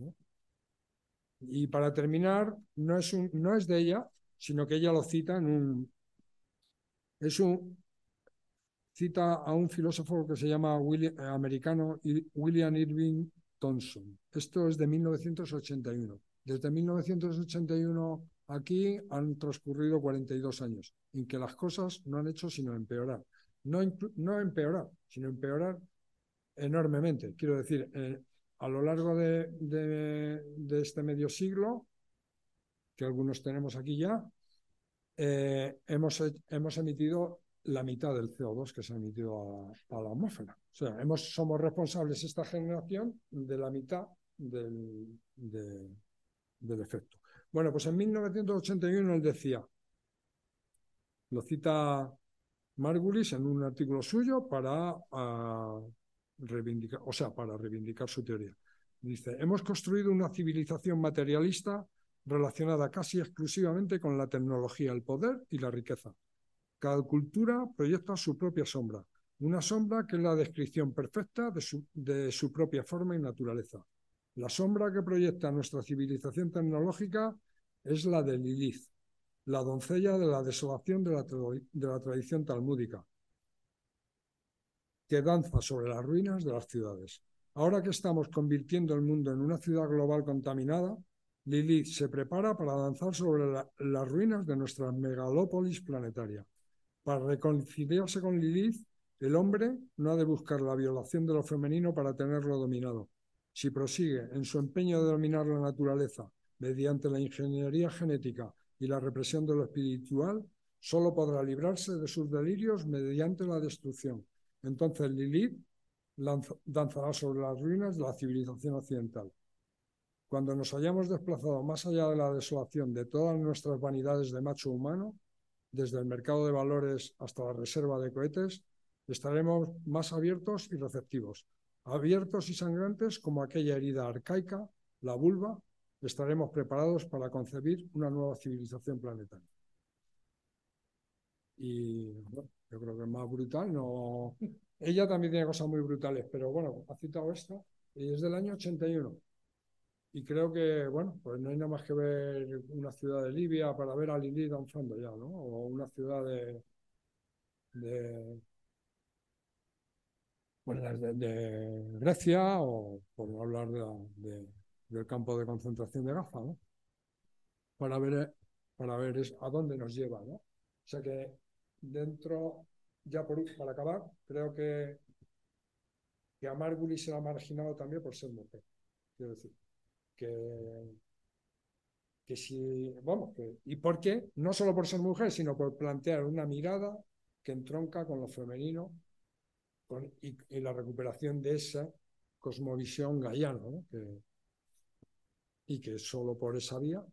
Y para terminar, no es, no es de ella, sino que ella lo cita en un, es un, cita a un filósofo que se llama William, eh, americano William Irving Thompson. Esto es de 1981. Desde 1981 aquí han transcurrido 42 años en que las cosas no han hecho sino empeorar. No, no empeorar, sino empeorar enormemente. Quiero decir, eh, a lo largo de, este medio siglo, que algunos tenemos aquí ya, eh, hemos, hemos emitido la mitad del CO2 que se ha emitido a, la atmósfera. O sea, somos responsables esta generación de la mitad del, del efecto. Bueno, pues en 1981 él decía, lo cita Margulis en un artículo suyo para ah, reivindicar, o sea, para reivindicar su teoría. Dice, hemos construido una civilización materialista relacionada casi exclusivamente con la tecnología, el poder y la riqueza. Cada cultura proyecta su propia sombra, una sombra que es la descripción perfecta de su, propia forma y naturaleza. La sombra que proyecta nuestra civilización tecnológica es la de Lilith, la doncella de la desolación de la, de la tradición talmúdica, que danza sobre las ruinas de las ciudades. Ahora que estamos convirtiendo el mundo en una ciudad global contaminada, Lilith se prepara para danzar sobre las ruinas de nuestra megalópolis planetaria. Para reconciliarse con Lilith, El hombre no ha de buscar la violación de lo femenino para tenerlo dominado. Si prosigue en su empeño de dominar la naturaleza mediante la ingeniería genética y la represión de lo espiritual, solo podrá librarse de sus delirios mediante la destrucción. Entonces Lilith danzará sobre las ruinas de la civilización occidental. Cuando nos hayamos desplazado más allá de la desolación de todas nuestras vanidades de macho humano, desde el mercado de valores hasta la reserva de cohetes, estaremos más abiertos y receptivos, abiertos y sangrantes como aquella herida arcaica, la vulva, estaremos preparados para concebir una nueva civilización planetaria. Y yo creo que es más brutal, no. Ella también tiene cosas muy brutales, pero bueno, ha citado esta y es del año 81. Y creo que, bueno, pues no hay nada más que ver una ciudad de Libia para ver a Lili danzando ya, ¿no? O una ciudad de, de de, Grecia o por no hablar de, del campo de concentración de Gaza, ¿no? Para ver, para ver a dónde nos lleva, ¿no? O sea que dentro, ya por, para acabar, creo que, que a Margulis se ha marginado también por ser mujer. Quiero decir, que, que si, vamos, ¿y por qué? No solo por ser mujer, sino por plantear una mirada que entronca con lo femenino y, la recuperación de esa cosmovisión gaiana, y que solo por esa vía,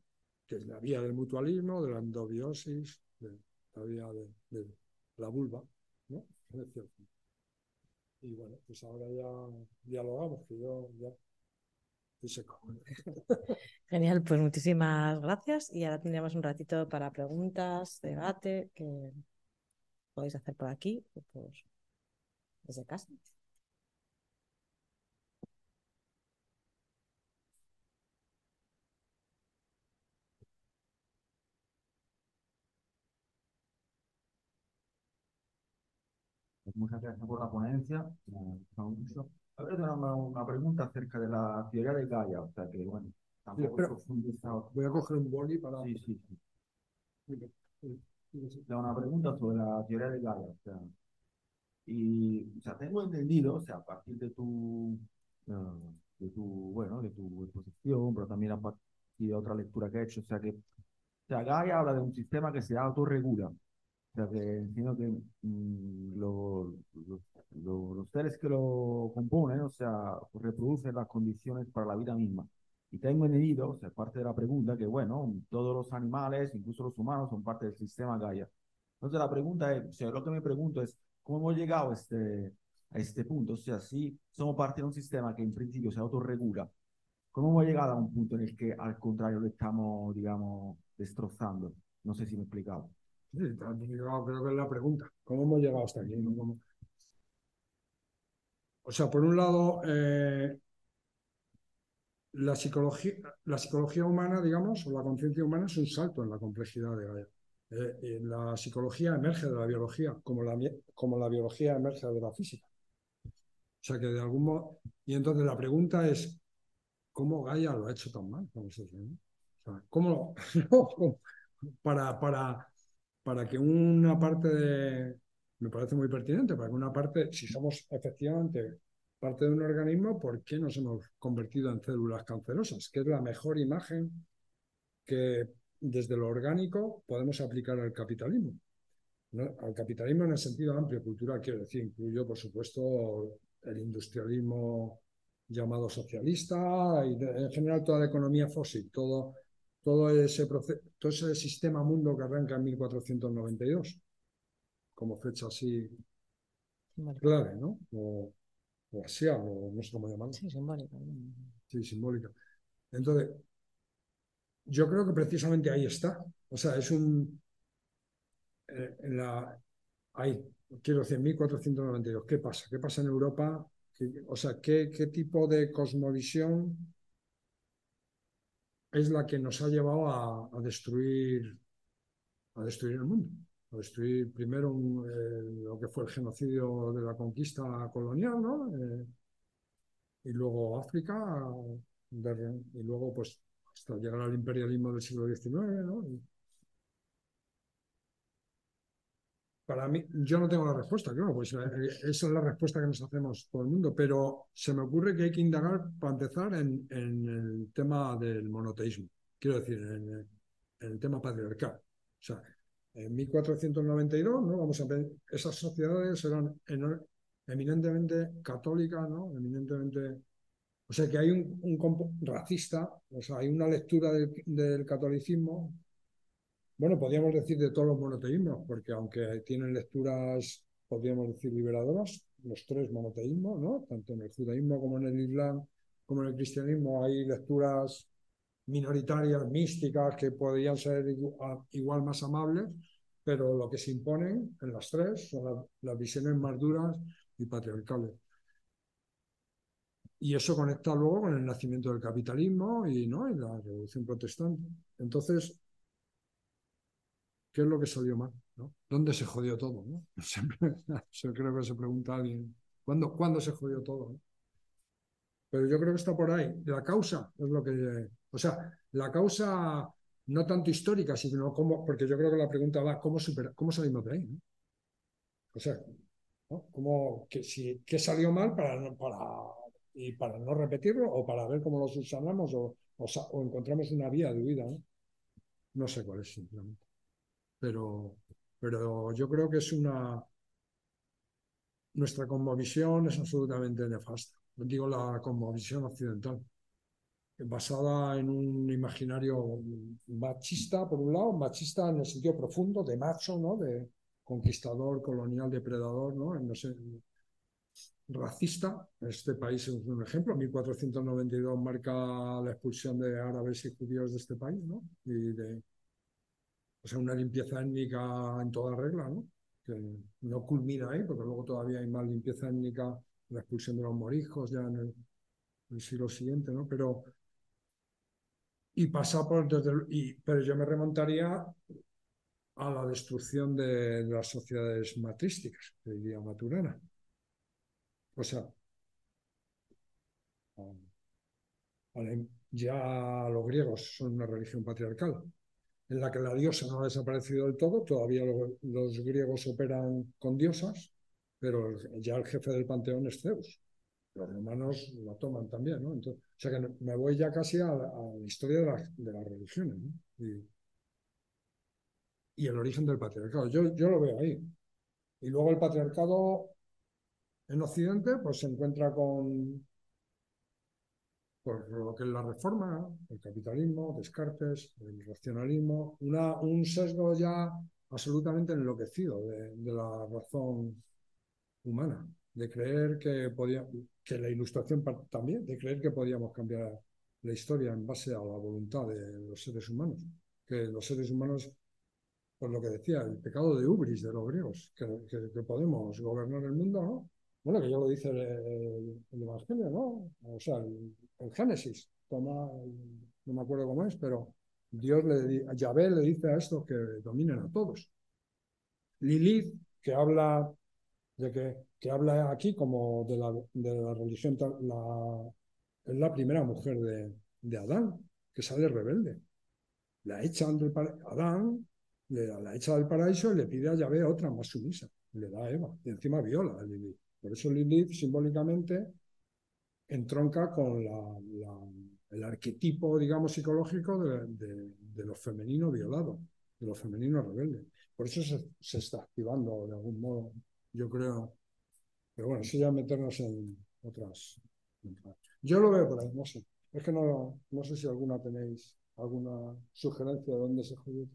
que es la vía del mutualismo, de la endobiosis, de la vía de, la vulva, ¿no? Y bueno, pues ahora ya dialogamos, que yo ya. Genial, pues muchísimas gracias y ahora tendríamos un ratito para preguntas, debate, que podéis hacer por aquí o por desde casa. Pues muchas gracias por la ponencia. A ver, una, una pregunta acerca de la teoría de Gaia. O sea que, bueno, tampoco Voy a coger un boli para. Sí, sí, sí. Una pregunta sobre la teoría de Gaia. O sea, y, o sea, tengo entendido, o sea, a partir de tu, ah, de tu, bueno, de tu exposición, pero también a partir de otra lectura que he hecho, o sea, que, o sea, Gaia habla de un sistema que se autorregula. Sea, que entiendo que mm, los seres que lo componen, o sea, reproducen las condiciones para la vida misma. Y tengo entendido, o sea, parte de la pregunta, que bueno, todos los animales, incluso los humanos, son parte del sistema Gaia. Entonces la pregunta es, o sea, lo que me pregunto es, ¿Cómo hemos llegado a este, a este punto? O sea, si somos parte de un sistema que en principio se autorregula, ¿cómo hemos llegado a un punto en el que al contrario lo estamos, digamos, destrozando? No sé si me he explicado. Sí, creo que es la pregunta. ¿Cómo hemos llegado hasta aquí? O sea, por un lado, eh, la, psicología, la psicología humana, digamos, o la conciencia humana es un salto en la complejidad de Gaia. Eh, la psicología emerge de la biología, como la, como la biología emerge de la física. O sea que de algún modo. Y entonces la pregunta es: ¿cómo Gaia lo ha hecho tan mal? ¿cómo, para, para, para que una parte de. Me parece muy pertinente, para que una parte, si somos efectivamente parte de un organismo, ¿por qué nos hemos convertido en células cancerosas? Que es la mejor imagen que desde lo orgánico podemos aplicar al capitalismo. Al capitalismo en el sentido amplio, cultural, quiero decir, incluyo, por supuesto, el industrialismo llamado socialista y en general toda la economía fósil, todo, todo, ese proceso, todo ese sistema mundo que arranca en 1492, como fecha así clave, ¿no? O, o o no sé cómo llamarlo. Sí, simbólica. Sí, simbólica. Entonces, yo creo que precisamente ahí está. O sea, es un... Eh, en la, ahí, quiero decir, 1492. ¿Qué pasa? ¿Qué pasa en Europa? o sea, ¿qué, ¿qué tipo de cosmovisión es la que nos ha llevado a, destruir a destruir el mundo? A destruir primero eh, lo que fue el genocidio de la conquista colonial, ¿no? Eh, y luego África, y luego pues hasta llegar al imperialismo del siglo XIX, ¿no? Para mí, yo no tengo la respuesta, claro, pues eh, esa es la respuesta que nos hacemos todo el mundo, pero se me ocurre que hay que indagar, para empezar, en, en el tema del monoteísmo, quiero decir, en, en el tema patriarcal. O sea, en 1492, ¿no? Vamos a ver, esas sociedades eran eminentemente católicas, ¿no? Eminentemente. O sea que hay un, un racista, o sea, hay una lectura del, del, catolicismo. Bueno, podríamos decir de todos los monoteísmos, porque aunque tienen lecturas, podríamos decir, liberadoras, los tres monoteísmos, ¿no? Tanto en el judaísmo como en el islam, como en el cristianismo, hay lecturas minoritarias, místicas, que podrían ser igual, más amables, pero lo que se imponen en las tres son las, visiones más duras y patriarcales. Y eso conecta luego con el nacimiento del capitalismo y, ¿no? y la revolución protestante. Entonces, ¿qué es lo que salió mal? ¿no? ¿Dónde se jodió todo? ¿no? Siempre, creo que se pregunta alguien, ¿cuándo, ¿cuándo se jodió todo? Pero yo creo que está por ahí. La causa es lo que o sea, la causa no tanto histórica, sino cómo, porque yo creo que la pregunta va, ¿cómo, cómo salimos de ahí? O sea, ¿Cómo, que, si, ¿qué salió mal para, para, y para no repetirlo o para ver cómo lo subsanamos o, o, encontramos una vía de huida? ¿no? no sé cuál es simplemente. Pero, pero yo creo que es una... Nuestra cosmovisión es absolutamente nefasta. Digo la cosmovisión occidental basada en un imaginario machista, por un lado, machista en el sentido profundo, de macho, ¿no? De conquistador, colonial, depredador, ¿no? no sé, racista. Este país es un ejemplo. 1492 marca la expulsión de árabes y judíos de este país, ¿no? Y de, o sea, una limpieza étnica en toda regla, ¿no? Que no culmina ahí, porque luego todavía hay más limpieza étnica, la expulsión de los morijos ya en el, siglo siguiente, ¿no? Pero y pasa por y, pero yo me remontaría a la destrucción de, las sociedades matrísticas, diría Maturana. O sea, ya los griegos son una religión patriarcal, en la que la diosa no ha desaparecido del todo, todavía los griegos operan con diosas, pero ya el jefe del panteón es Zeus los romanos la toman también, ¿no? Entonces, o sea que me voy ya casi a, la, historia de, de, las religiones. Y, y, el origen del patriarcado. Yo, yo lo veo ahí. Y luego el patriarcado en Occidente, pues se encuentra con por lo que es la reforma, el capitalismo, Descartes, el racionalismo, una, un sesgo ya absolutamente enloquecido de, de la razón humana de creer que podía, que la ilustración también, de creer que podíamos cambiar la historia en base a la voluntad de los seres humanos, que los seres humanos, por lo que decía, el pecado de ubris de los griegos, que, que, podemos gobernar el mundo, ¿no? Bueno, que ya lo dice el, Evangelio, ¿no? O sea, el, Génesis, toma, no me acuerdo cómo es, pero Dios le, Yahvé le dice a estos que dominen a todos. Lilith, que habla de que, que habla aquí como de la, religión, la, es la primera mujer de, Adán, que sale rebelde. La echan del Adán, la echa del paraíso y le pide a Yahvé otra más sumisa. Le da a Eva. Y encima viola a Lilith. Por eso Lilith simbólicamente entronca con el arquetipo, digamos, psicológico de, de, de lo femenino violado, de lo femenino rebelde. Por eso se, está activando de algún modo yo creo. Pero bueno, eso ya meternos en otras. Yo lo veo por ahí, no sé. Es que no, no sé si alguna tenéis alguna sugerencia de dónde se jodió.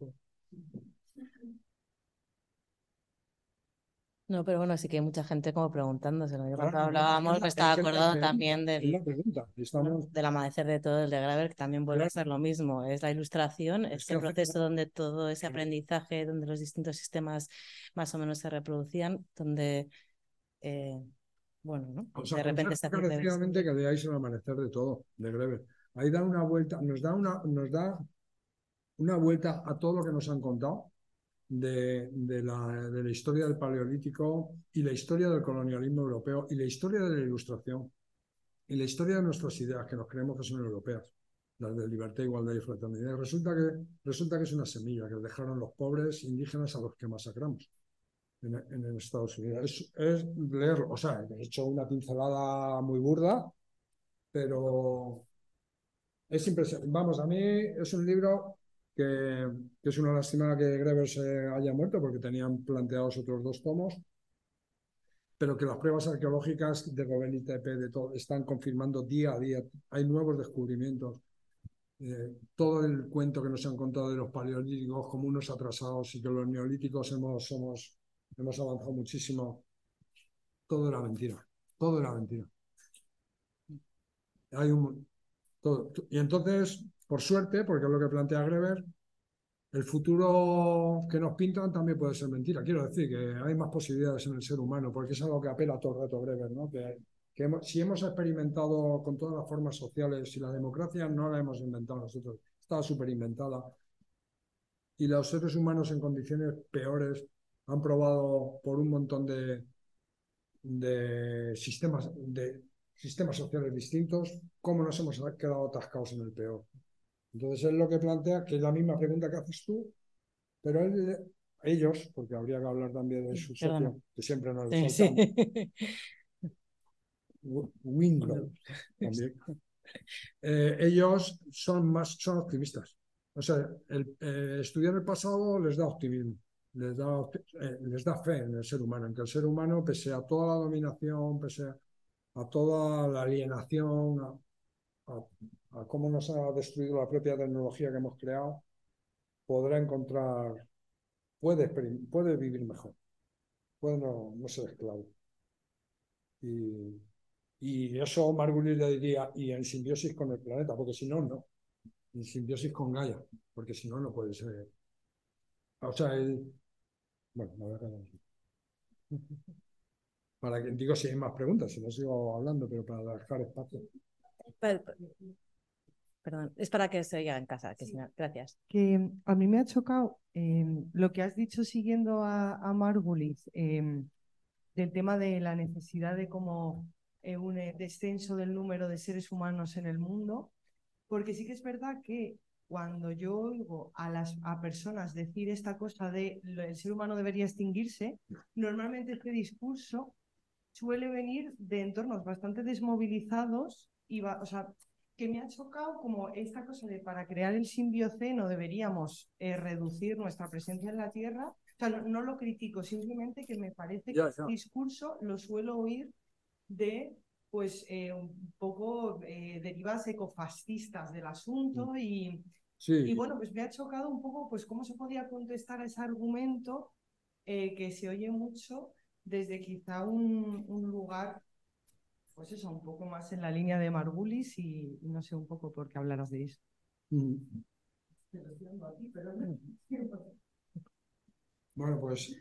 No, pero bueno, sí que hay mucha gente como preguntándose. Yo cuando hablábamos me estaba acordando también del, del amanecer de todo, el de Graver, que también vuelve a ser lo mismo. Es la ilustración, es el proceso donde todo ese aprendizaje, donde los distintos sistemas más o menos se reproducían, donde, eh, bueno, ¿no? de repente se hace... que leáis el amanecer de todo, de Greber. Ahí da una vuelta, nos da una, nos da una vuelta a todo lo que nos han contado de, la, de, la, historia del Paleolítico y la historia del colonialismo europeo y la historia de la Ilustración y la historia de nuestras ideas que nos creemos que son europeas, las de libertad, igualdad y fraternidad. Resulta que, resulta que es una semilla que dejaron los pobres indígenas a los que masacramos. en, en Estados Unidos. Es, es leerlo, o sea, he hecho una pincelada muy burda, pero es impresionante. Vamos, a mí es un libro que, es una lástima que Greber se haya muerto porque tenían planteados otros dos tomos, pero que las pruebas arqueológicas de Robin de todo, están confirmando día a día. Hay nuevos descubrimientos. Eh, todo el cuento que nos han contado de los paleolíticos como unos atrasados y que los neolíticos hemos, somos, hemos avanzado muchísimo, todo era mentira. Todo era mentira. Hay un, todo. Y entonces, por suerte, porque es lo que plantea Greber, el futuro que nos pintan también puede ser mentira. Quiero decir que hay más posibilidades en el ser humano, porque es algo que apela todo el rato Greber, ¿no? Que, si hemos experimentado con todas las formas sociales, y la democracia no la hemos inventado nosotros, está súper inventada, y los seres humanos en condiciones peores han probado por un montón de, de sistemas, de sistemas sociales distintos, cómo nos hemos quedado atascados en el peor. Entonces es lo que plantea, que es la misma pregunta que haces tú, pero ellos, porque habría que hablar también de su socio, que siempre nos sí, sí. también. Eh, ellos son más son optimistas. O sea, el, eh, estudiar el pasado les da optimismo, les da, eh, les da fe en el ser humano, en que el ser humano, pese a toda la dominación, pese a, toda la alienación, a, a cómo nos ha destruido la propia tecnología que hemos creado, podrá encontrar, puede, vivir mejor, puede no, ser esclavo. Y, y eso Margulis le diría, y en simbiosis con el planeta, porque si no, no. En simbiosis con Gaia, porque si no, no puede ser. O sea, él. Bueno, me voy a quedar Para que digo si hay más preguntas, si no sigo hablando, pero para dejar espacio. Perdón, es para que se oiga en casa. Que gracias. Que a mí me ha chocado em, lo que has dicho siguiendo a, Margulis em, del tema de la necesidad de como eh, un eh, descenso del número de seres humanos en el mundo, porque sí que es verdad que cuando yo oigo a las a personas decir esta cosa de el ser humano debería extinguirse, normalmente este discurso suele venir de entornos bastante desmovilizados y va, o sea, que me ha chocado como esta cosa de para crear el simbioceno deberíamos eh, reducir nuestra presencia en la Tierra. O sea, no, lo critico, simplemente que me parece que este discurso lo suelo oír de pues eh, un poco eh, derivas ecofascistas del asunto mm. y, y bueno, pues me ha chocado un poco pues cómo se podía contestar a ese argumento que se oye mucho desde quizá un, un lugar pues eso, un poco más en la línea de Margulis y, no sé un poco por qué hablaros de eso. Bueno, pues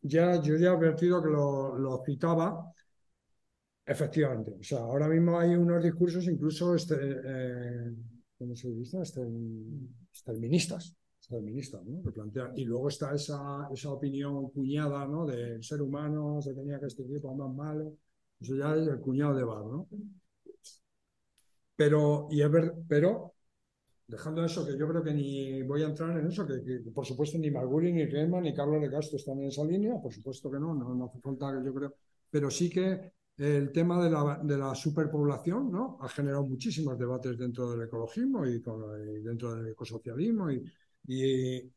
ya yo ya he advertido que lo, citaba. Efectivamente, o sea, ahora mismo hay unos discursos incluso este, eh, ¿cómo se dice? Este, exterministas, exterministas, ¿no? Que plantean. Y luego está esa, esa opinión cuñada, ¿no? Del ser humano se tenía que extinguir por más malo. Eso ya es el cuñado de Bar, ¿no? Pero, y es ver, pero, dejando eso, que yo creo que ni voy a entrar en eso, que, por supuesto ni Marguri, ni Rema, ni Carlos de Castro están en esa línea, por supuesto que no, no, hace falta, yo creo, pero sí que el tema de la, de la superpoblación ¿no? ha generado muchísimos debates dentro del ecologismo y, dentro del ecosocialismo y, y,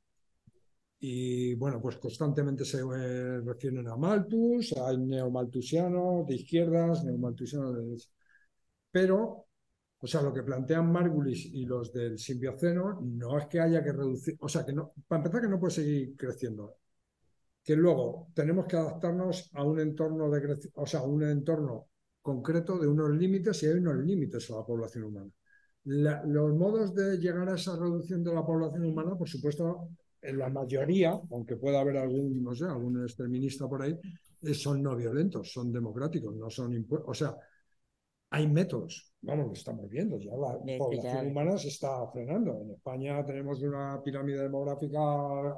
y bueno, pues constantemente se eh, refieren a Malthus, hay neomaltusianos de izquierdas, neomaltusianos de derecha. Pero, o sea, lo que plantean Margulis y los del simbioceno no es que haya que reducir, o sea, que no, para empezar que no puede seguir creciendo. Que luego tenemos que adaptarnos a un entorno de o sea, a un entorno concreto de unos límites y hay unos límites a la población humana. los modos de llegar a esa reducción de la población humana, por supuesto, en la mayoría, aunque pueda haber algún, no sé, algún exterminista por ahí, eh, son no violentos, son democráticos, no son impuestos. O sea, hay métodos, vamos, lo estamos viendo, ya la población humana se está frenando. En España tenemos una pirámide demográfica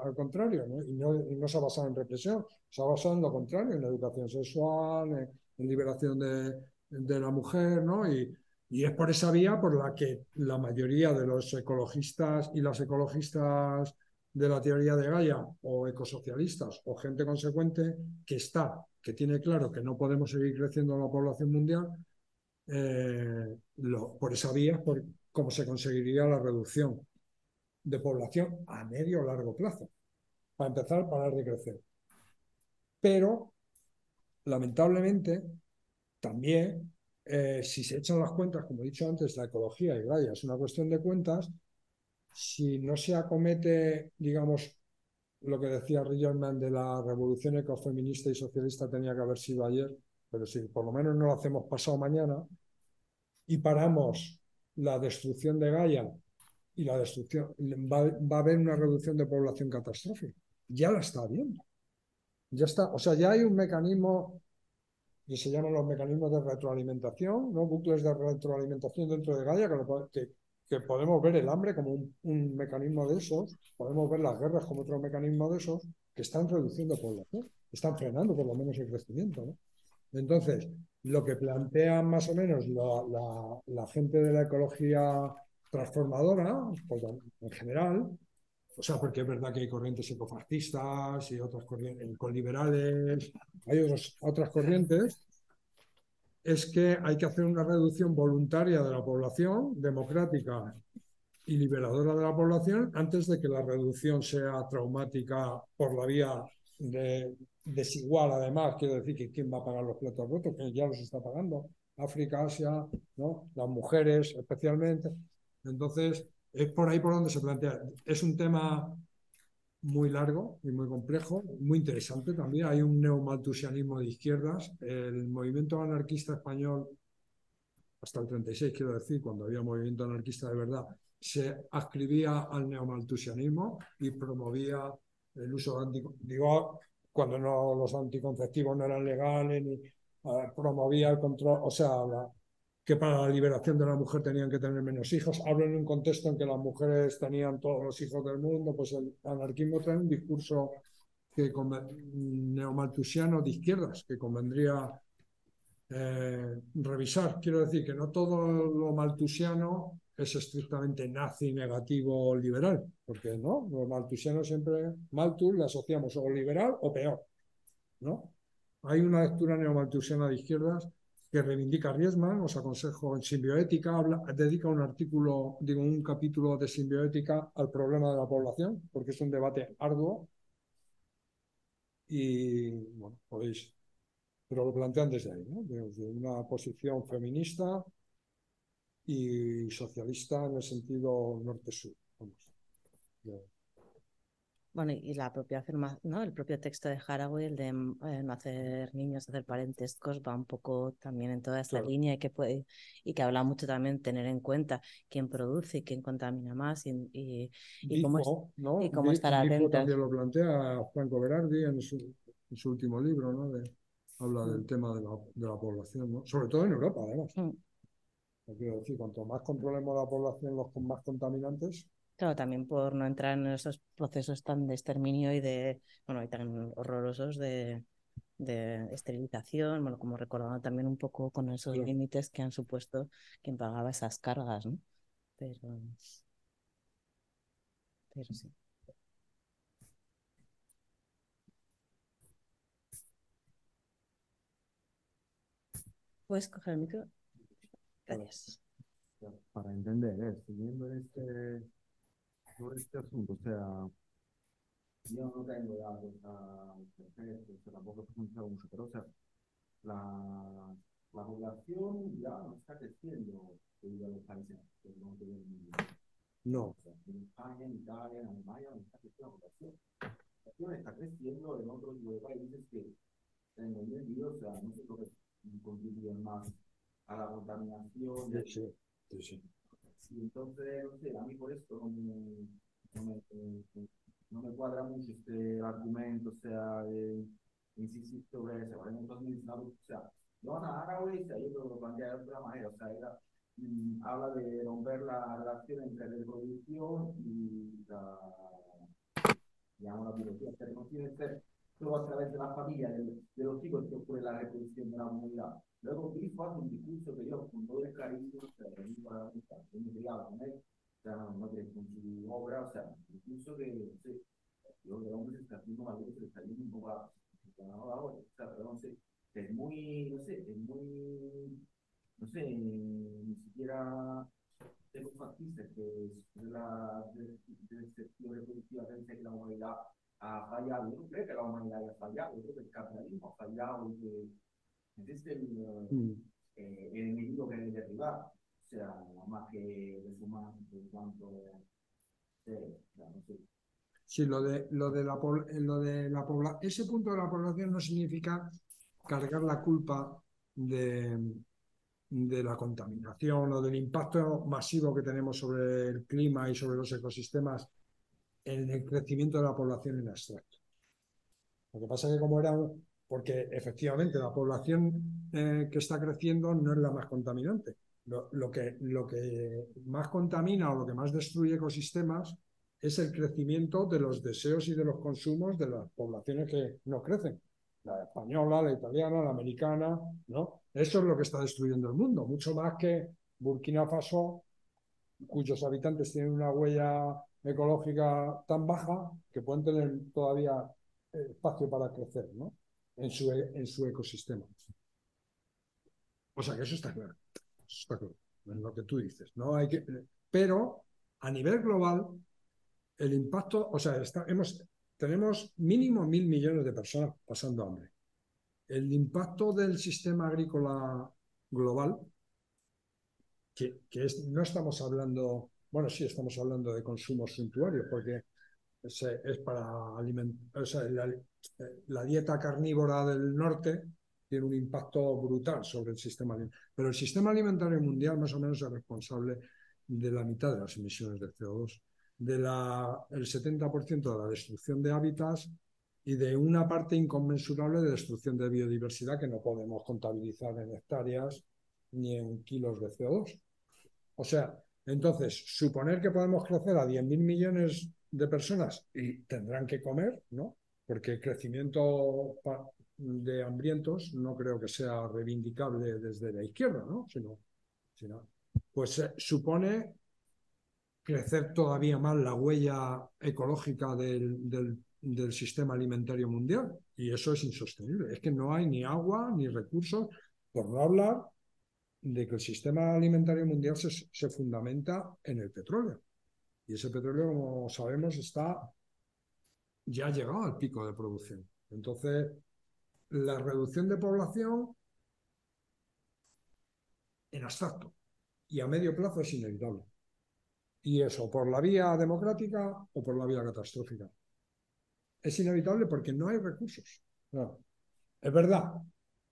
al contrario, Y, no, se ha basado en represión, se ha basado en lo contrario, en la educación sexual, en, liberación de, de, la mujer, ¿no? Y, y es por esa vía por la que la mayoría de los ecologistas y las ecologistas de la teoría de Gaia o ecosocialistas o gente consecuente que está, que tiene claro que no podemos seguir creciendo la población mundial eh, por esa vía, por cómo se conseguiría la reducción de población a medio o largo plazo. Para empezar, parar de crecer. Pero, lamentablemente, también, eh, si se echan las cuentas, como he dicho antes, la ecología y Gaia es una cuestión de cuentas, si no se acomete, digamos, lo que decía Rillerman de la revolución ecofeminista y socialista tenía que haber sido ayer, pero si por lo menos no lo hacemos pasado mañana y paramos la destrucción de Gaia y la destrucción, va, va, a haber una reducción de población catastrófica. Ya la está habiendo. Ya está, o sea, ya hay un mecanismo que se llaman los mecanismos de retroalimentación, ¿no? bucles de retroalimentación dentro de Gaia, que, que, podemos ver el hambre como un, mecanismo de esos, podemos ver las guerras como otro mecanismo de esos, que están reduciendo población, están frenando por lo menos el crecimiento. Entonces, lo que plantean más o menos la gente de la ecología transformadora, pues, en general, o sea, porque es verdad que hay corrientes ecofascistas y otras corrientes ecoliberales, hay otros, otras corrientes, es que hay que hacer una reducción voluntaria de la población, democrática y liberadora de la población, antes de que la reducción sea traumática por la vía de, desigual, además, quiero decir que quién va a pagar los platos rotos, que ya los está pagando, África, Asia, ¿no? las mujeres especialmente. Entonces, es por ahí por donde se plantea. Es un tema muy largo y muy complejo, muy interesante también. Hay un neomaltusianismo de izquierdas. El movimiento anarquista español, hasta el 36 quiero decir, cuando había movimiento anarquista de verdad, se ascribía al neomaltusianismo y promovía el uso de digo, cuando no los anticonceptivos no eran legales, ni uh, promovía el control, o sea, la, que para la liberación de la mujer tenían que tener menos hijos. Hablo en un contexto en que las mujeres tenían todos los hijos del mundo, pues el anarquismo trae un discurso que neomaltusiano de izquierdas, que convendría eh, revisar. Quiero decir que no todo lo maltusiano es estrictamente nazi, negativo, liberal, porque no, los maltusianos siempre, Malthus le asociamos o liberal o peor, ¿no? Hay una lectura neomaltusiana de izquierdas que reivindica Riesman, os aconsejo en simbioética, habla, dedica un artículo, digo, un capítulo de simbioética al problema de la población, porque es un debate arduo. Y bueno, podéis, pero lo plantean desde ahí, ¿no? desde una posición feminista y socialista en el sentido norte-sur. Bueno, y la propia ¿no? El propio texto de Haraway, el de eh, no hacer niños, hacer parentescos, va un poco también en toda esta claro. línea y que puede, y que habla mucho también tener en cuenta quién produce y quién contamina más y, y, cómo, ¿no? y cómo estar Difo atentos. también lo plantea Franco Berardi en su, en su último libro, ¿no? De, habla del tema de la, de la población, ¿no? Sobre todo en Europa, además. Mm. Quiero decir, cuanto más controlemos la población, los con más contaminantes, Claro, también por no entrar en esos procesos tan de exterminio y de, bueno, y tan horrorosos de, de esterilización, bueno, como recordando también un poco con esos límites que han supuesto quien pagaba esas cargas, ¿no? Pero, pero sí. ¿Puedes coger el micro? Gracias. Para entender, ¿eh? siguiendo este, sobre este asunto, o sea, yo no tengo datos perfectos, o sea, tampoco he profundizado mucho, pero o sea, la, la población ya no está creciendo debido a los países que no tienen no. o sea, en España, en Italia, en Alemania, no está creciendo la población. La población está creciendo en otros tipo de países que tengo entendido, o sea, no sé lo que contribuyen más a la contaminación. Sí, sí, sí. Y entonces, no sé, a mí por esto no me, no me, no me cuadra mucho este argumento, o sea, de insistir sobre eso. 2019, o sea, Donna Haraway, o sea, yo lo planteé de otra manera, o sea, era, mm, habla de romper la relación entre reproducción y la, digamos, la biología, que no tiene que ser solo a través de la familia, de, de los hijos que ocurre la reproducción de la comunidad. Luego hace un discurso que yo con todo el cariño, que para la amistad, yo me criaba con él, o sea, con su obra, o sea, incluso de, no sé, yo de hombre se está haciendo que se está yendo un poco a, ahora, o sea, pero no sé, es muy, no sé, es muy, no sé, ni siquiera tengo fascistas que es de la sección reproductiva dice que la humanidad ha fallado. Yo no creo que la humanidad haya fallado, yo creo que el capitalismo ha fallado y que existe el, mm. eh, el enemigo que debe derribar. O sea, más que los humanos en cuanto. Eh. Sí, lo de, lo de la, lo de la población, ese punto de la población no significa cargar la culpa de, de la contaminación o del impacto masivo que tenemos sobre el clima y sobre los ecosistemas en el crecimiento de la población en abstracto. Lo que pasa es que como era porque efectivamente la población eh, que está creciendo no es la más contaminante. Lo, que, lo que más contamina o lo que más destruye ecosistemas es el crecimiento de los deseos y de los consumos de las poblaciones que no crecen. La española, la italiana, la americana, ¿no? Eso es lo que está destruyendo el mundo, mucho más que Burkina Faso, cuyos habitantes tienen una huella ecológica tan baja que pueden tener todavía eh, espacio para crecer ¿no? En, su, e, en su ecosistema. O sea que eso está claro. Eso está claro. Es lo que tú dices. ¿no? Hay que, pero a nivel global, el impacto, o sea, hemos, tenemos mínimo mil millones de personas pasando hambre. El impacto del sistema agrícola global, que, que es, no estamos hablando bueno, sí, estamos hablando de consumo suntuario, porque es, para alimentar, sea, la, dieta carnívora del norte tiene un impacto brutal sobre el sistema alimentario. Pero el sistema alimentario mundial más o menos es responsable de la mitad de las emisiones de CO2, del 70% de la destrucción de hábitats y de una parte inconmensurable de destrucción de biodiversidad que no podemos contabilizar en hectáreas ni en kilos de CO2. O sea, entonces, suponer que podemos crecer a 10.000 millones de personas y tendrán que comer, ¿no? Porque el crecimiento de hambrientos no creo que sea reivindicable desde la izquierda, ¿no? Sino, pues eh, supone crecer todavía más la huella ecológica del, del sistema alimentario mundial y eso es insostenible. Es que no hay ni agua ni recursos, por no hablar de que el sistema alimentario mundial se, fundamenta en el petróleo. Y ese petróleo, como sabemos, está ya llegado al pico de producción. Entonces, la reducción de población en abstracto y a medio plazo es inevitable. Y eso por la vía democrática o por la vía catastrófica. Es inevitable porque no hay recursos. Es verdad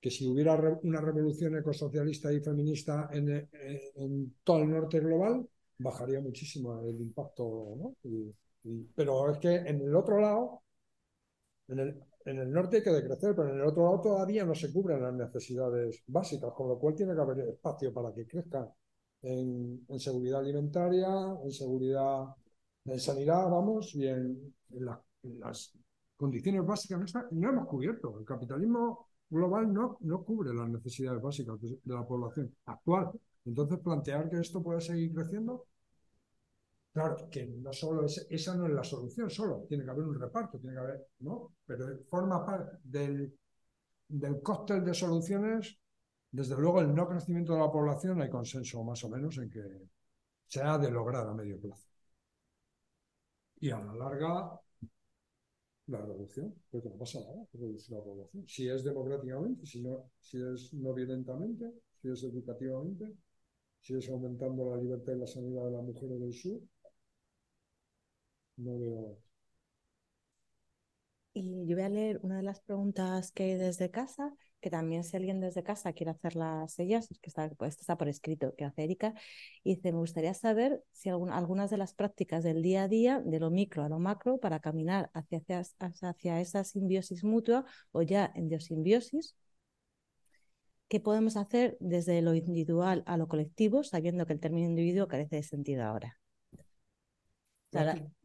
que si hubiera una revolución ecosocialista y feminista en, todo el norte global, bajaría muchísimo el impacto. ¿no? pero es que en el otro lado, en el, en el norte hay que decrecer, pero en el otro lado todavía no se cubren las necesidades básicas, con lo cual tiene que haber espacio para que crezcan en, en seguridad alimentaria, en seguridad, en sanidad, vamos, y en, las condiciones básicas. No hemos cubierto. El capitalismo global no, no cubre las necesidades básicas de, la población actual. Entonces, plantear que esto puede seguir creciendo, claro, que no solo es, esa no es la solución, solo tiene que haber un reparto, tiene que haber, ¿no? Pero forma parte del, del cóctel de soluciones, desde luego el no crecimiento de la población, hay consenso más o menos en que se ha de lograr a medio plazo. Y a la larga, la reducción, porque no pasa nada, reducir la población. Si es democráticamente, si, no, si es no violentamente, si es educativamente, si es aumentando la libertad y la sanidad de las mujeres del sur, no veo. Y yo voy a leer una de las preguntas que hay desde casa que también si alguien desde casa quiere hacer las ellas, que está, pues, está por escrito, que hace Erika, y dice, me gustaría saber si algunas de las prácticas del día a día, de lo micro a lo macro, para caminar hacia, hacia, hacia esa simbiosis mutua o ya en diosimbiosis, ¿qué podemos hacer desde lo individual a lo colectivo, sabiendo que el término individuo carece de sentido ahora?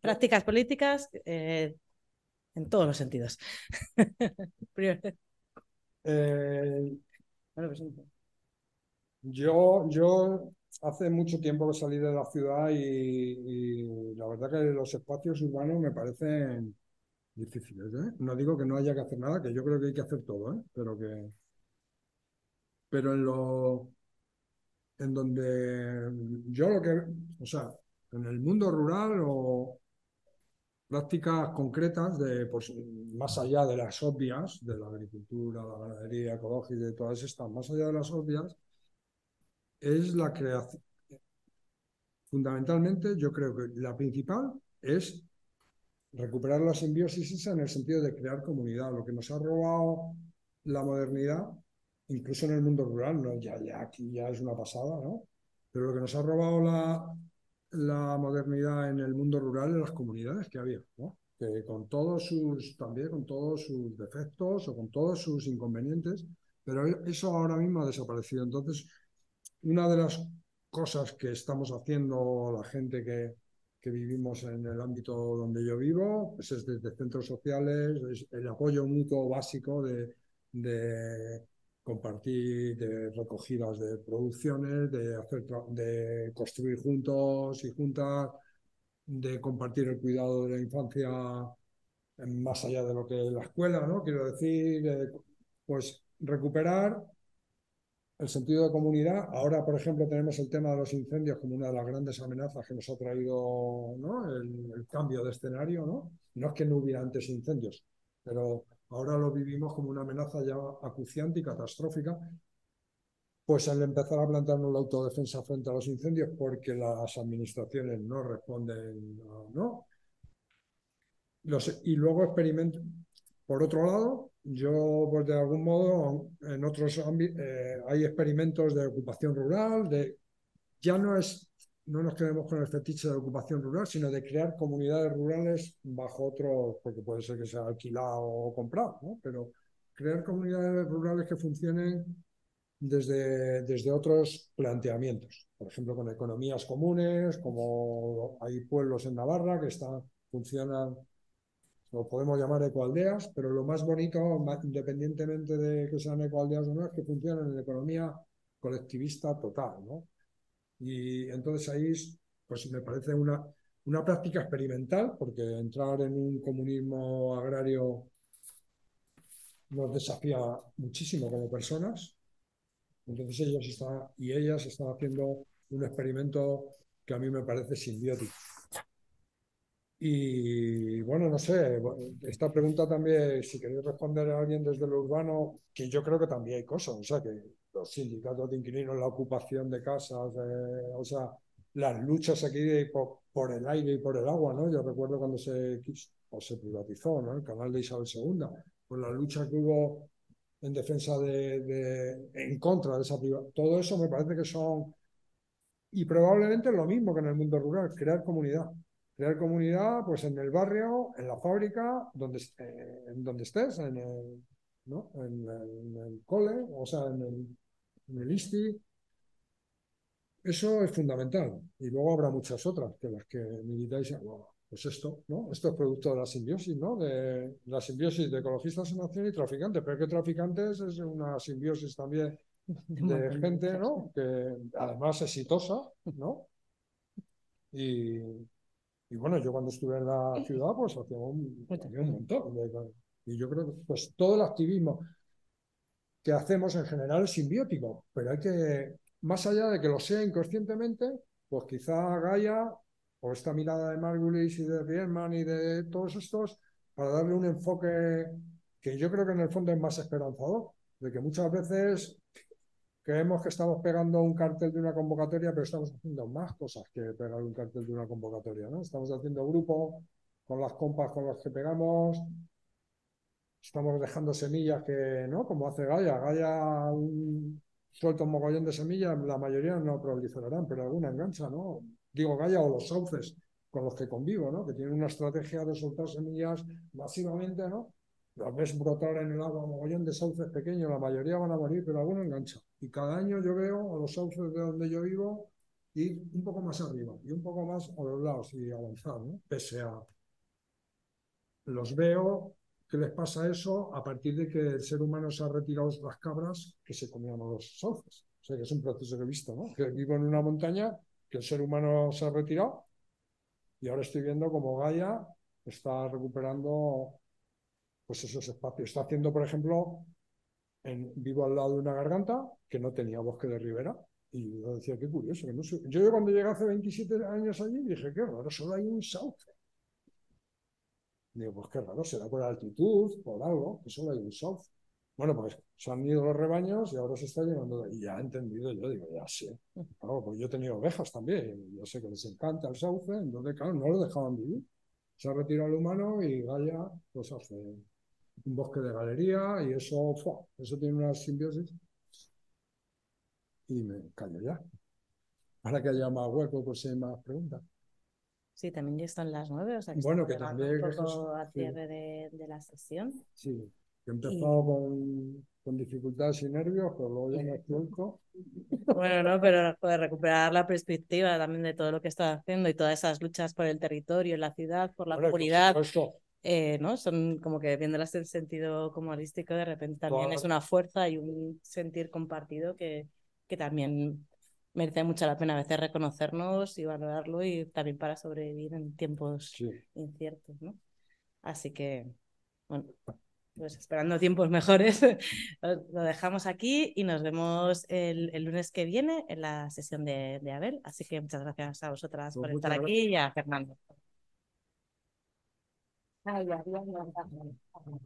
prácticas políticas eh, en todos los sentidos. Eh, pues yo, yo hace mucho tiempo que salí de la ciudad y, y la verdad que los espacios urbanos me parecen difíciles, ¿eh? No digo que no haya que hacer nada, que yo creo que hay que hacer todo. Pero que... Pero en lo... En donde yo lo que... O sea, en el mundo rural o prácticas concretas de, pues, más allá de las obvias, de la agricultura, la ganadería ecológica y todas estas, más allá de las obvias, es la creación. Fundamentalmente, yo creo que la principal es recuperar la simbiosis en el sentido de crear comunidad. Lo que nos ha robado la modernidad, incluso en el mundo rural, no, ya, ya aquí ya es una pasada, ¿no? Pero lo que nos ha robado la, la modernidad en el mundo rural es las comunidades que había, ¿no? Que con todos sus, también con todos sus defectos o con todos sus inconvenientes, pero eso ahora mismo ha desaparecido. Entonces, una de las cosas que estamos haciendo la gente que, que vivimos en el ámbito donde yo vivo, pues es desde centros sociales, es el apoyo mutuo básico de, de compartir, de recogidas de producciones, de, hacer de construir juntos y juntas, de compartir el cuidado de la infancia más allá de lo que es la escuela, ¿no? Quiero decir, eh, pues recuperar el sentido de comunidad. Ahora, por ejemplo, tenemos el tema de los incendios como una de las grandes amenazas que nos ha traído ¿no? el, cambio de escenario. ¿no? no es que no hubiera antes incendios, pero ahora lo vivimos como una amenaza ya acuciante y catastrófica. Pues al empezar a plantearnos la autodefensa frente a los incendios porque las administraciones no responden, ¿no? Los, y luego experimento, por otro lado, yo, pues de algún modo, en otros ámbitos, eh, hay experimentos de ocupación rural, de ya no es, no nos quedemos con el fetiche de ocupación rural, sino de crear comunidades rurales bajo otro, porque puede ser que sea alquilado o comprado, ¿no? Pero crear comunidades rurales que funcionen desde, desde otros planteamientos. Por ejemplo, con economías comunes, como hay pueblos en Navarra que están, funcionan lo podemos llamar ecoaldeas, pero lo más bonito, independientemente de que sean ecoaldeas o no, es que funcionan en economía colectivista total, ¿no? Y entonces ahí, pues me parece una, una práctica experimental, porque entrar en un comunismo agrario nos desafía muchísimo como personas. Entonces ellos están, y ellas están haciendo un experimento que a mí me parece simbiótico. Y bueno, no sé, esta pregunta también, si queréis responder a alguien desde lo urbano, que yo creo que también hay cosas, o sea, que los sindicatos de inquilinos, la ocupación de casas, eh, o sea, las luchas aquí por, el aire y por el agua, ¿no? Yo recuerdo cuando se, o se privatizó, ¿no? El canal de Isabel II, pues la lucha que hubo en defensa de, de en contra de esa privatización, todo eso me parece que son, y probablemente lo mismo que en el mundo rural, crear comunidad crear comunidad pues en el barrio, en la fábrica, donde, eh, en donde estés, en el, ¿no? en, el cole, o sea, en el, en el ISTI. Eso es fundamental. Y luego habrá muchas otras que las que militáis, pues esto, ¿no? Esto es producto de la simbiosis, ¿no? De la simbiosis de ecologistas en acción y traficantes. Pero que traficantes es una simbiosis también de gente, ¿no? Que además exitosa, ¿no? Y, y bueno, yo cuando estuve en la ciudad, pues hacía un, un montón. y yo creo que pues, todo el activismo que hacemos en general es simbiótico, pero hay que, más allá de que lo sea inconscientemente, pues quizá Gaia o esta mirada de Margulis y de Riemann y de todos estos, para darle un enfoque que yo creo que en el fondo es más esperanzador, de que muchas veces Creemos que estamos pegando un cartel de una convocatoria, pero estamos haciendo más cosas que pegar un cartel de una convocatoria, ¿no? Estamos haciendo grupo con las compas con las que pegamos, estamos dejando semillas que, ¿no? Como hace Gaia. Gaia suelta un mogollón de semillas, la mayoría no proliferarán, pero alguna engancha, ¿no? Digo Gaia o los sauces con los que convivo, ¿no? Que tienen una estrategia de soltar semillas masivamente, ¿no? Las ves brotar en el agua un mogollón de sauces pequeños, la mayoría van a morir, pero alguno engancha. Y cada año yo veo a los sauces de donde yo vivo ir un poco más arriba y un poco más a los lados y avanzar, ¿no? Pese a. Los veo que les pasa eso a partir de que el ser humano se ha retirado las cabras que se comían los sauces. O sea, que es un proceso que he visto, ¿no? Que vivo en una montaña, que el ser humano se ha retirado y ahora estoy viendo como Gaia está recuperando pues esos espacios. Está haciendo, por ejemplo, en, vivo al lado de una garganta que no tenía bosque de ribera. Y yo decía, qué curioso. Que no. Yo cuando llegué hace 27 años allí dije, qué raro, solo hay un sauce. Digo, pues qué raro, será por altitud, por algo, que solo hay un sauce. Bueno, pues se han ido los rebaños y ahora se está llenando de... Y ya he entendido yo, digo, ya sé. Claro, pues yo he tenido ovejas también, yo sé que les encanta el sauce, entonces, claro, no lo dejaban vivir. Se ha retirado el humano y Gaia, pues hace un bosque de galería y eso, eso tiene una simbiosis. Y me callo ya. Para que haya más hueco, pues hay más preguntas. Sí, también ya están las nueve, o sea que Bueno, que también un eso es- poco a sí. cierre de, de la sesión. Sí, he empezado con, con dificultades y nervios, pero luego ya me suelto. Bueno, no, pero joder, recuperar la perspectiva también de todo lo que está haciendo y todas esas luchas por el territorio, la ciudad, por la por comunidad, eh, ¿no? Son como que viéndolas en sentido como holístico, de repente también es una fuerza y un sentir compartido que, que también merece mucho la pena a veces reconocernos y valorarlo y también para sobrevivir en tiempos sí. inciertos, ¿no? Así que, bueno, pues esperando tiempos mejores, lo lo dejamos aquí y nos vemos el, el lunes que viene en la sesión de, de Abel. Así que muchas gracias a vosotras Pues por estar aquí y a Fernando. Ay, adiós, adiós.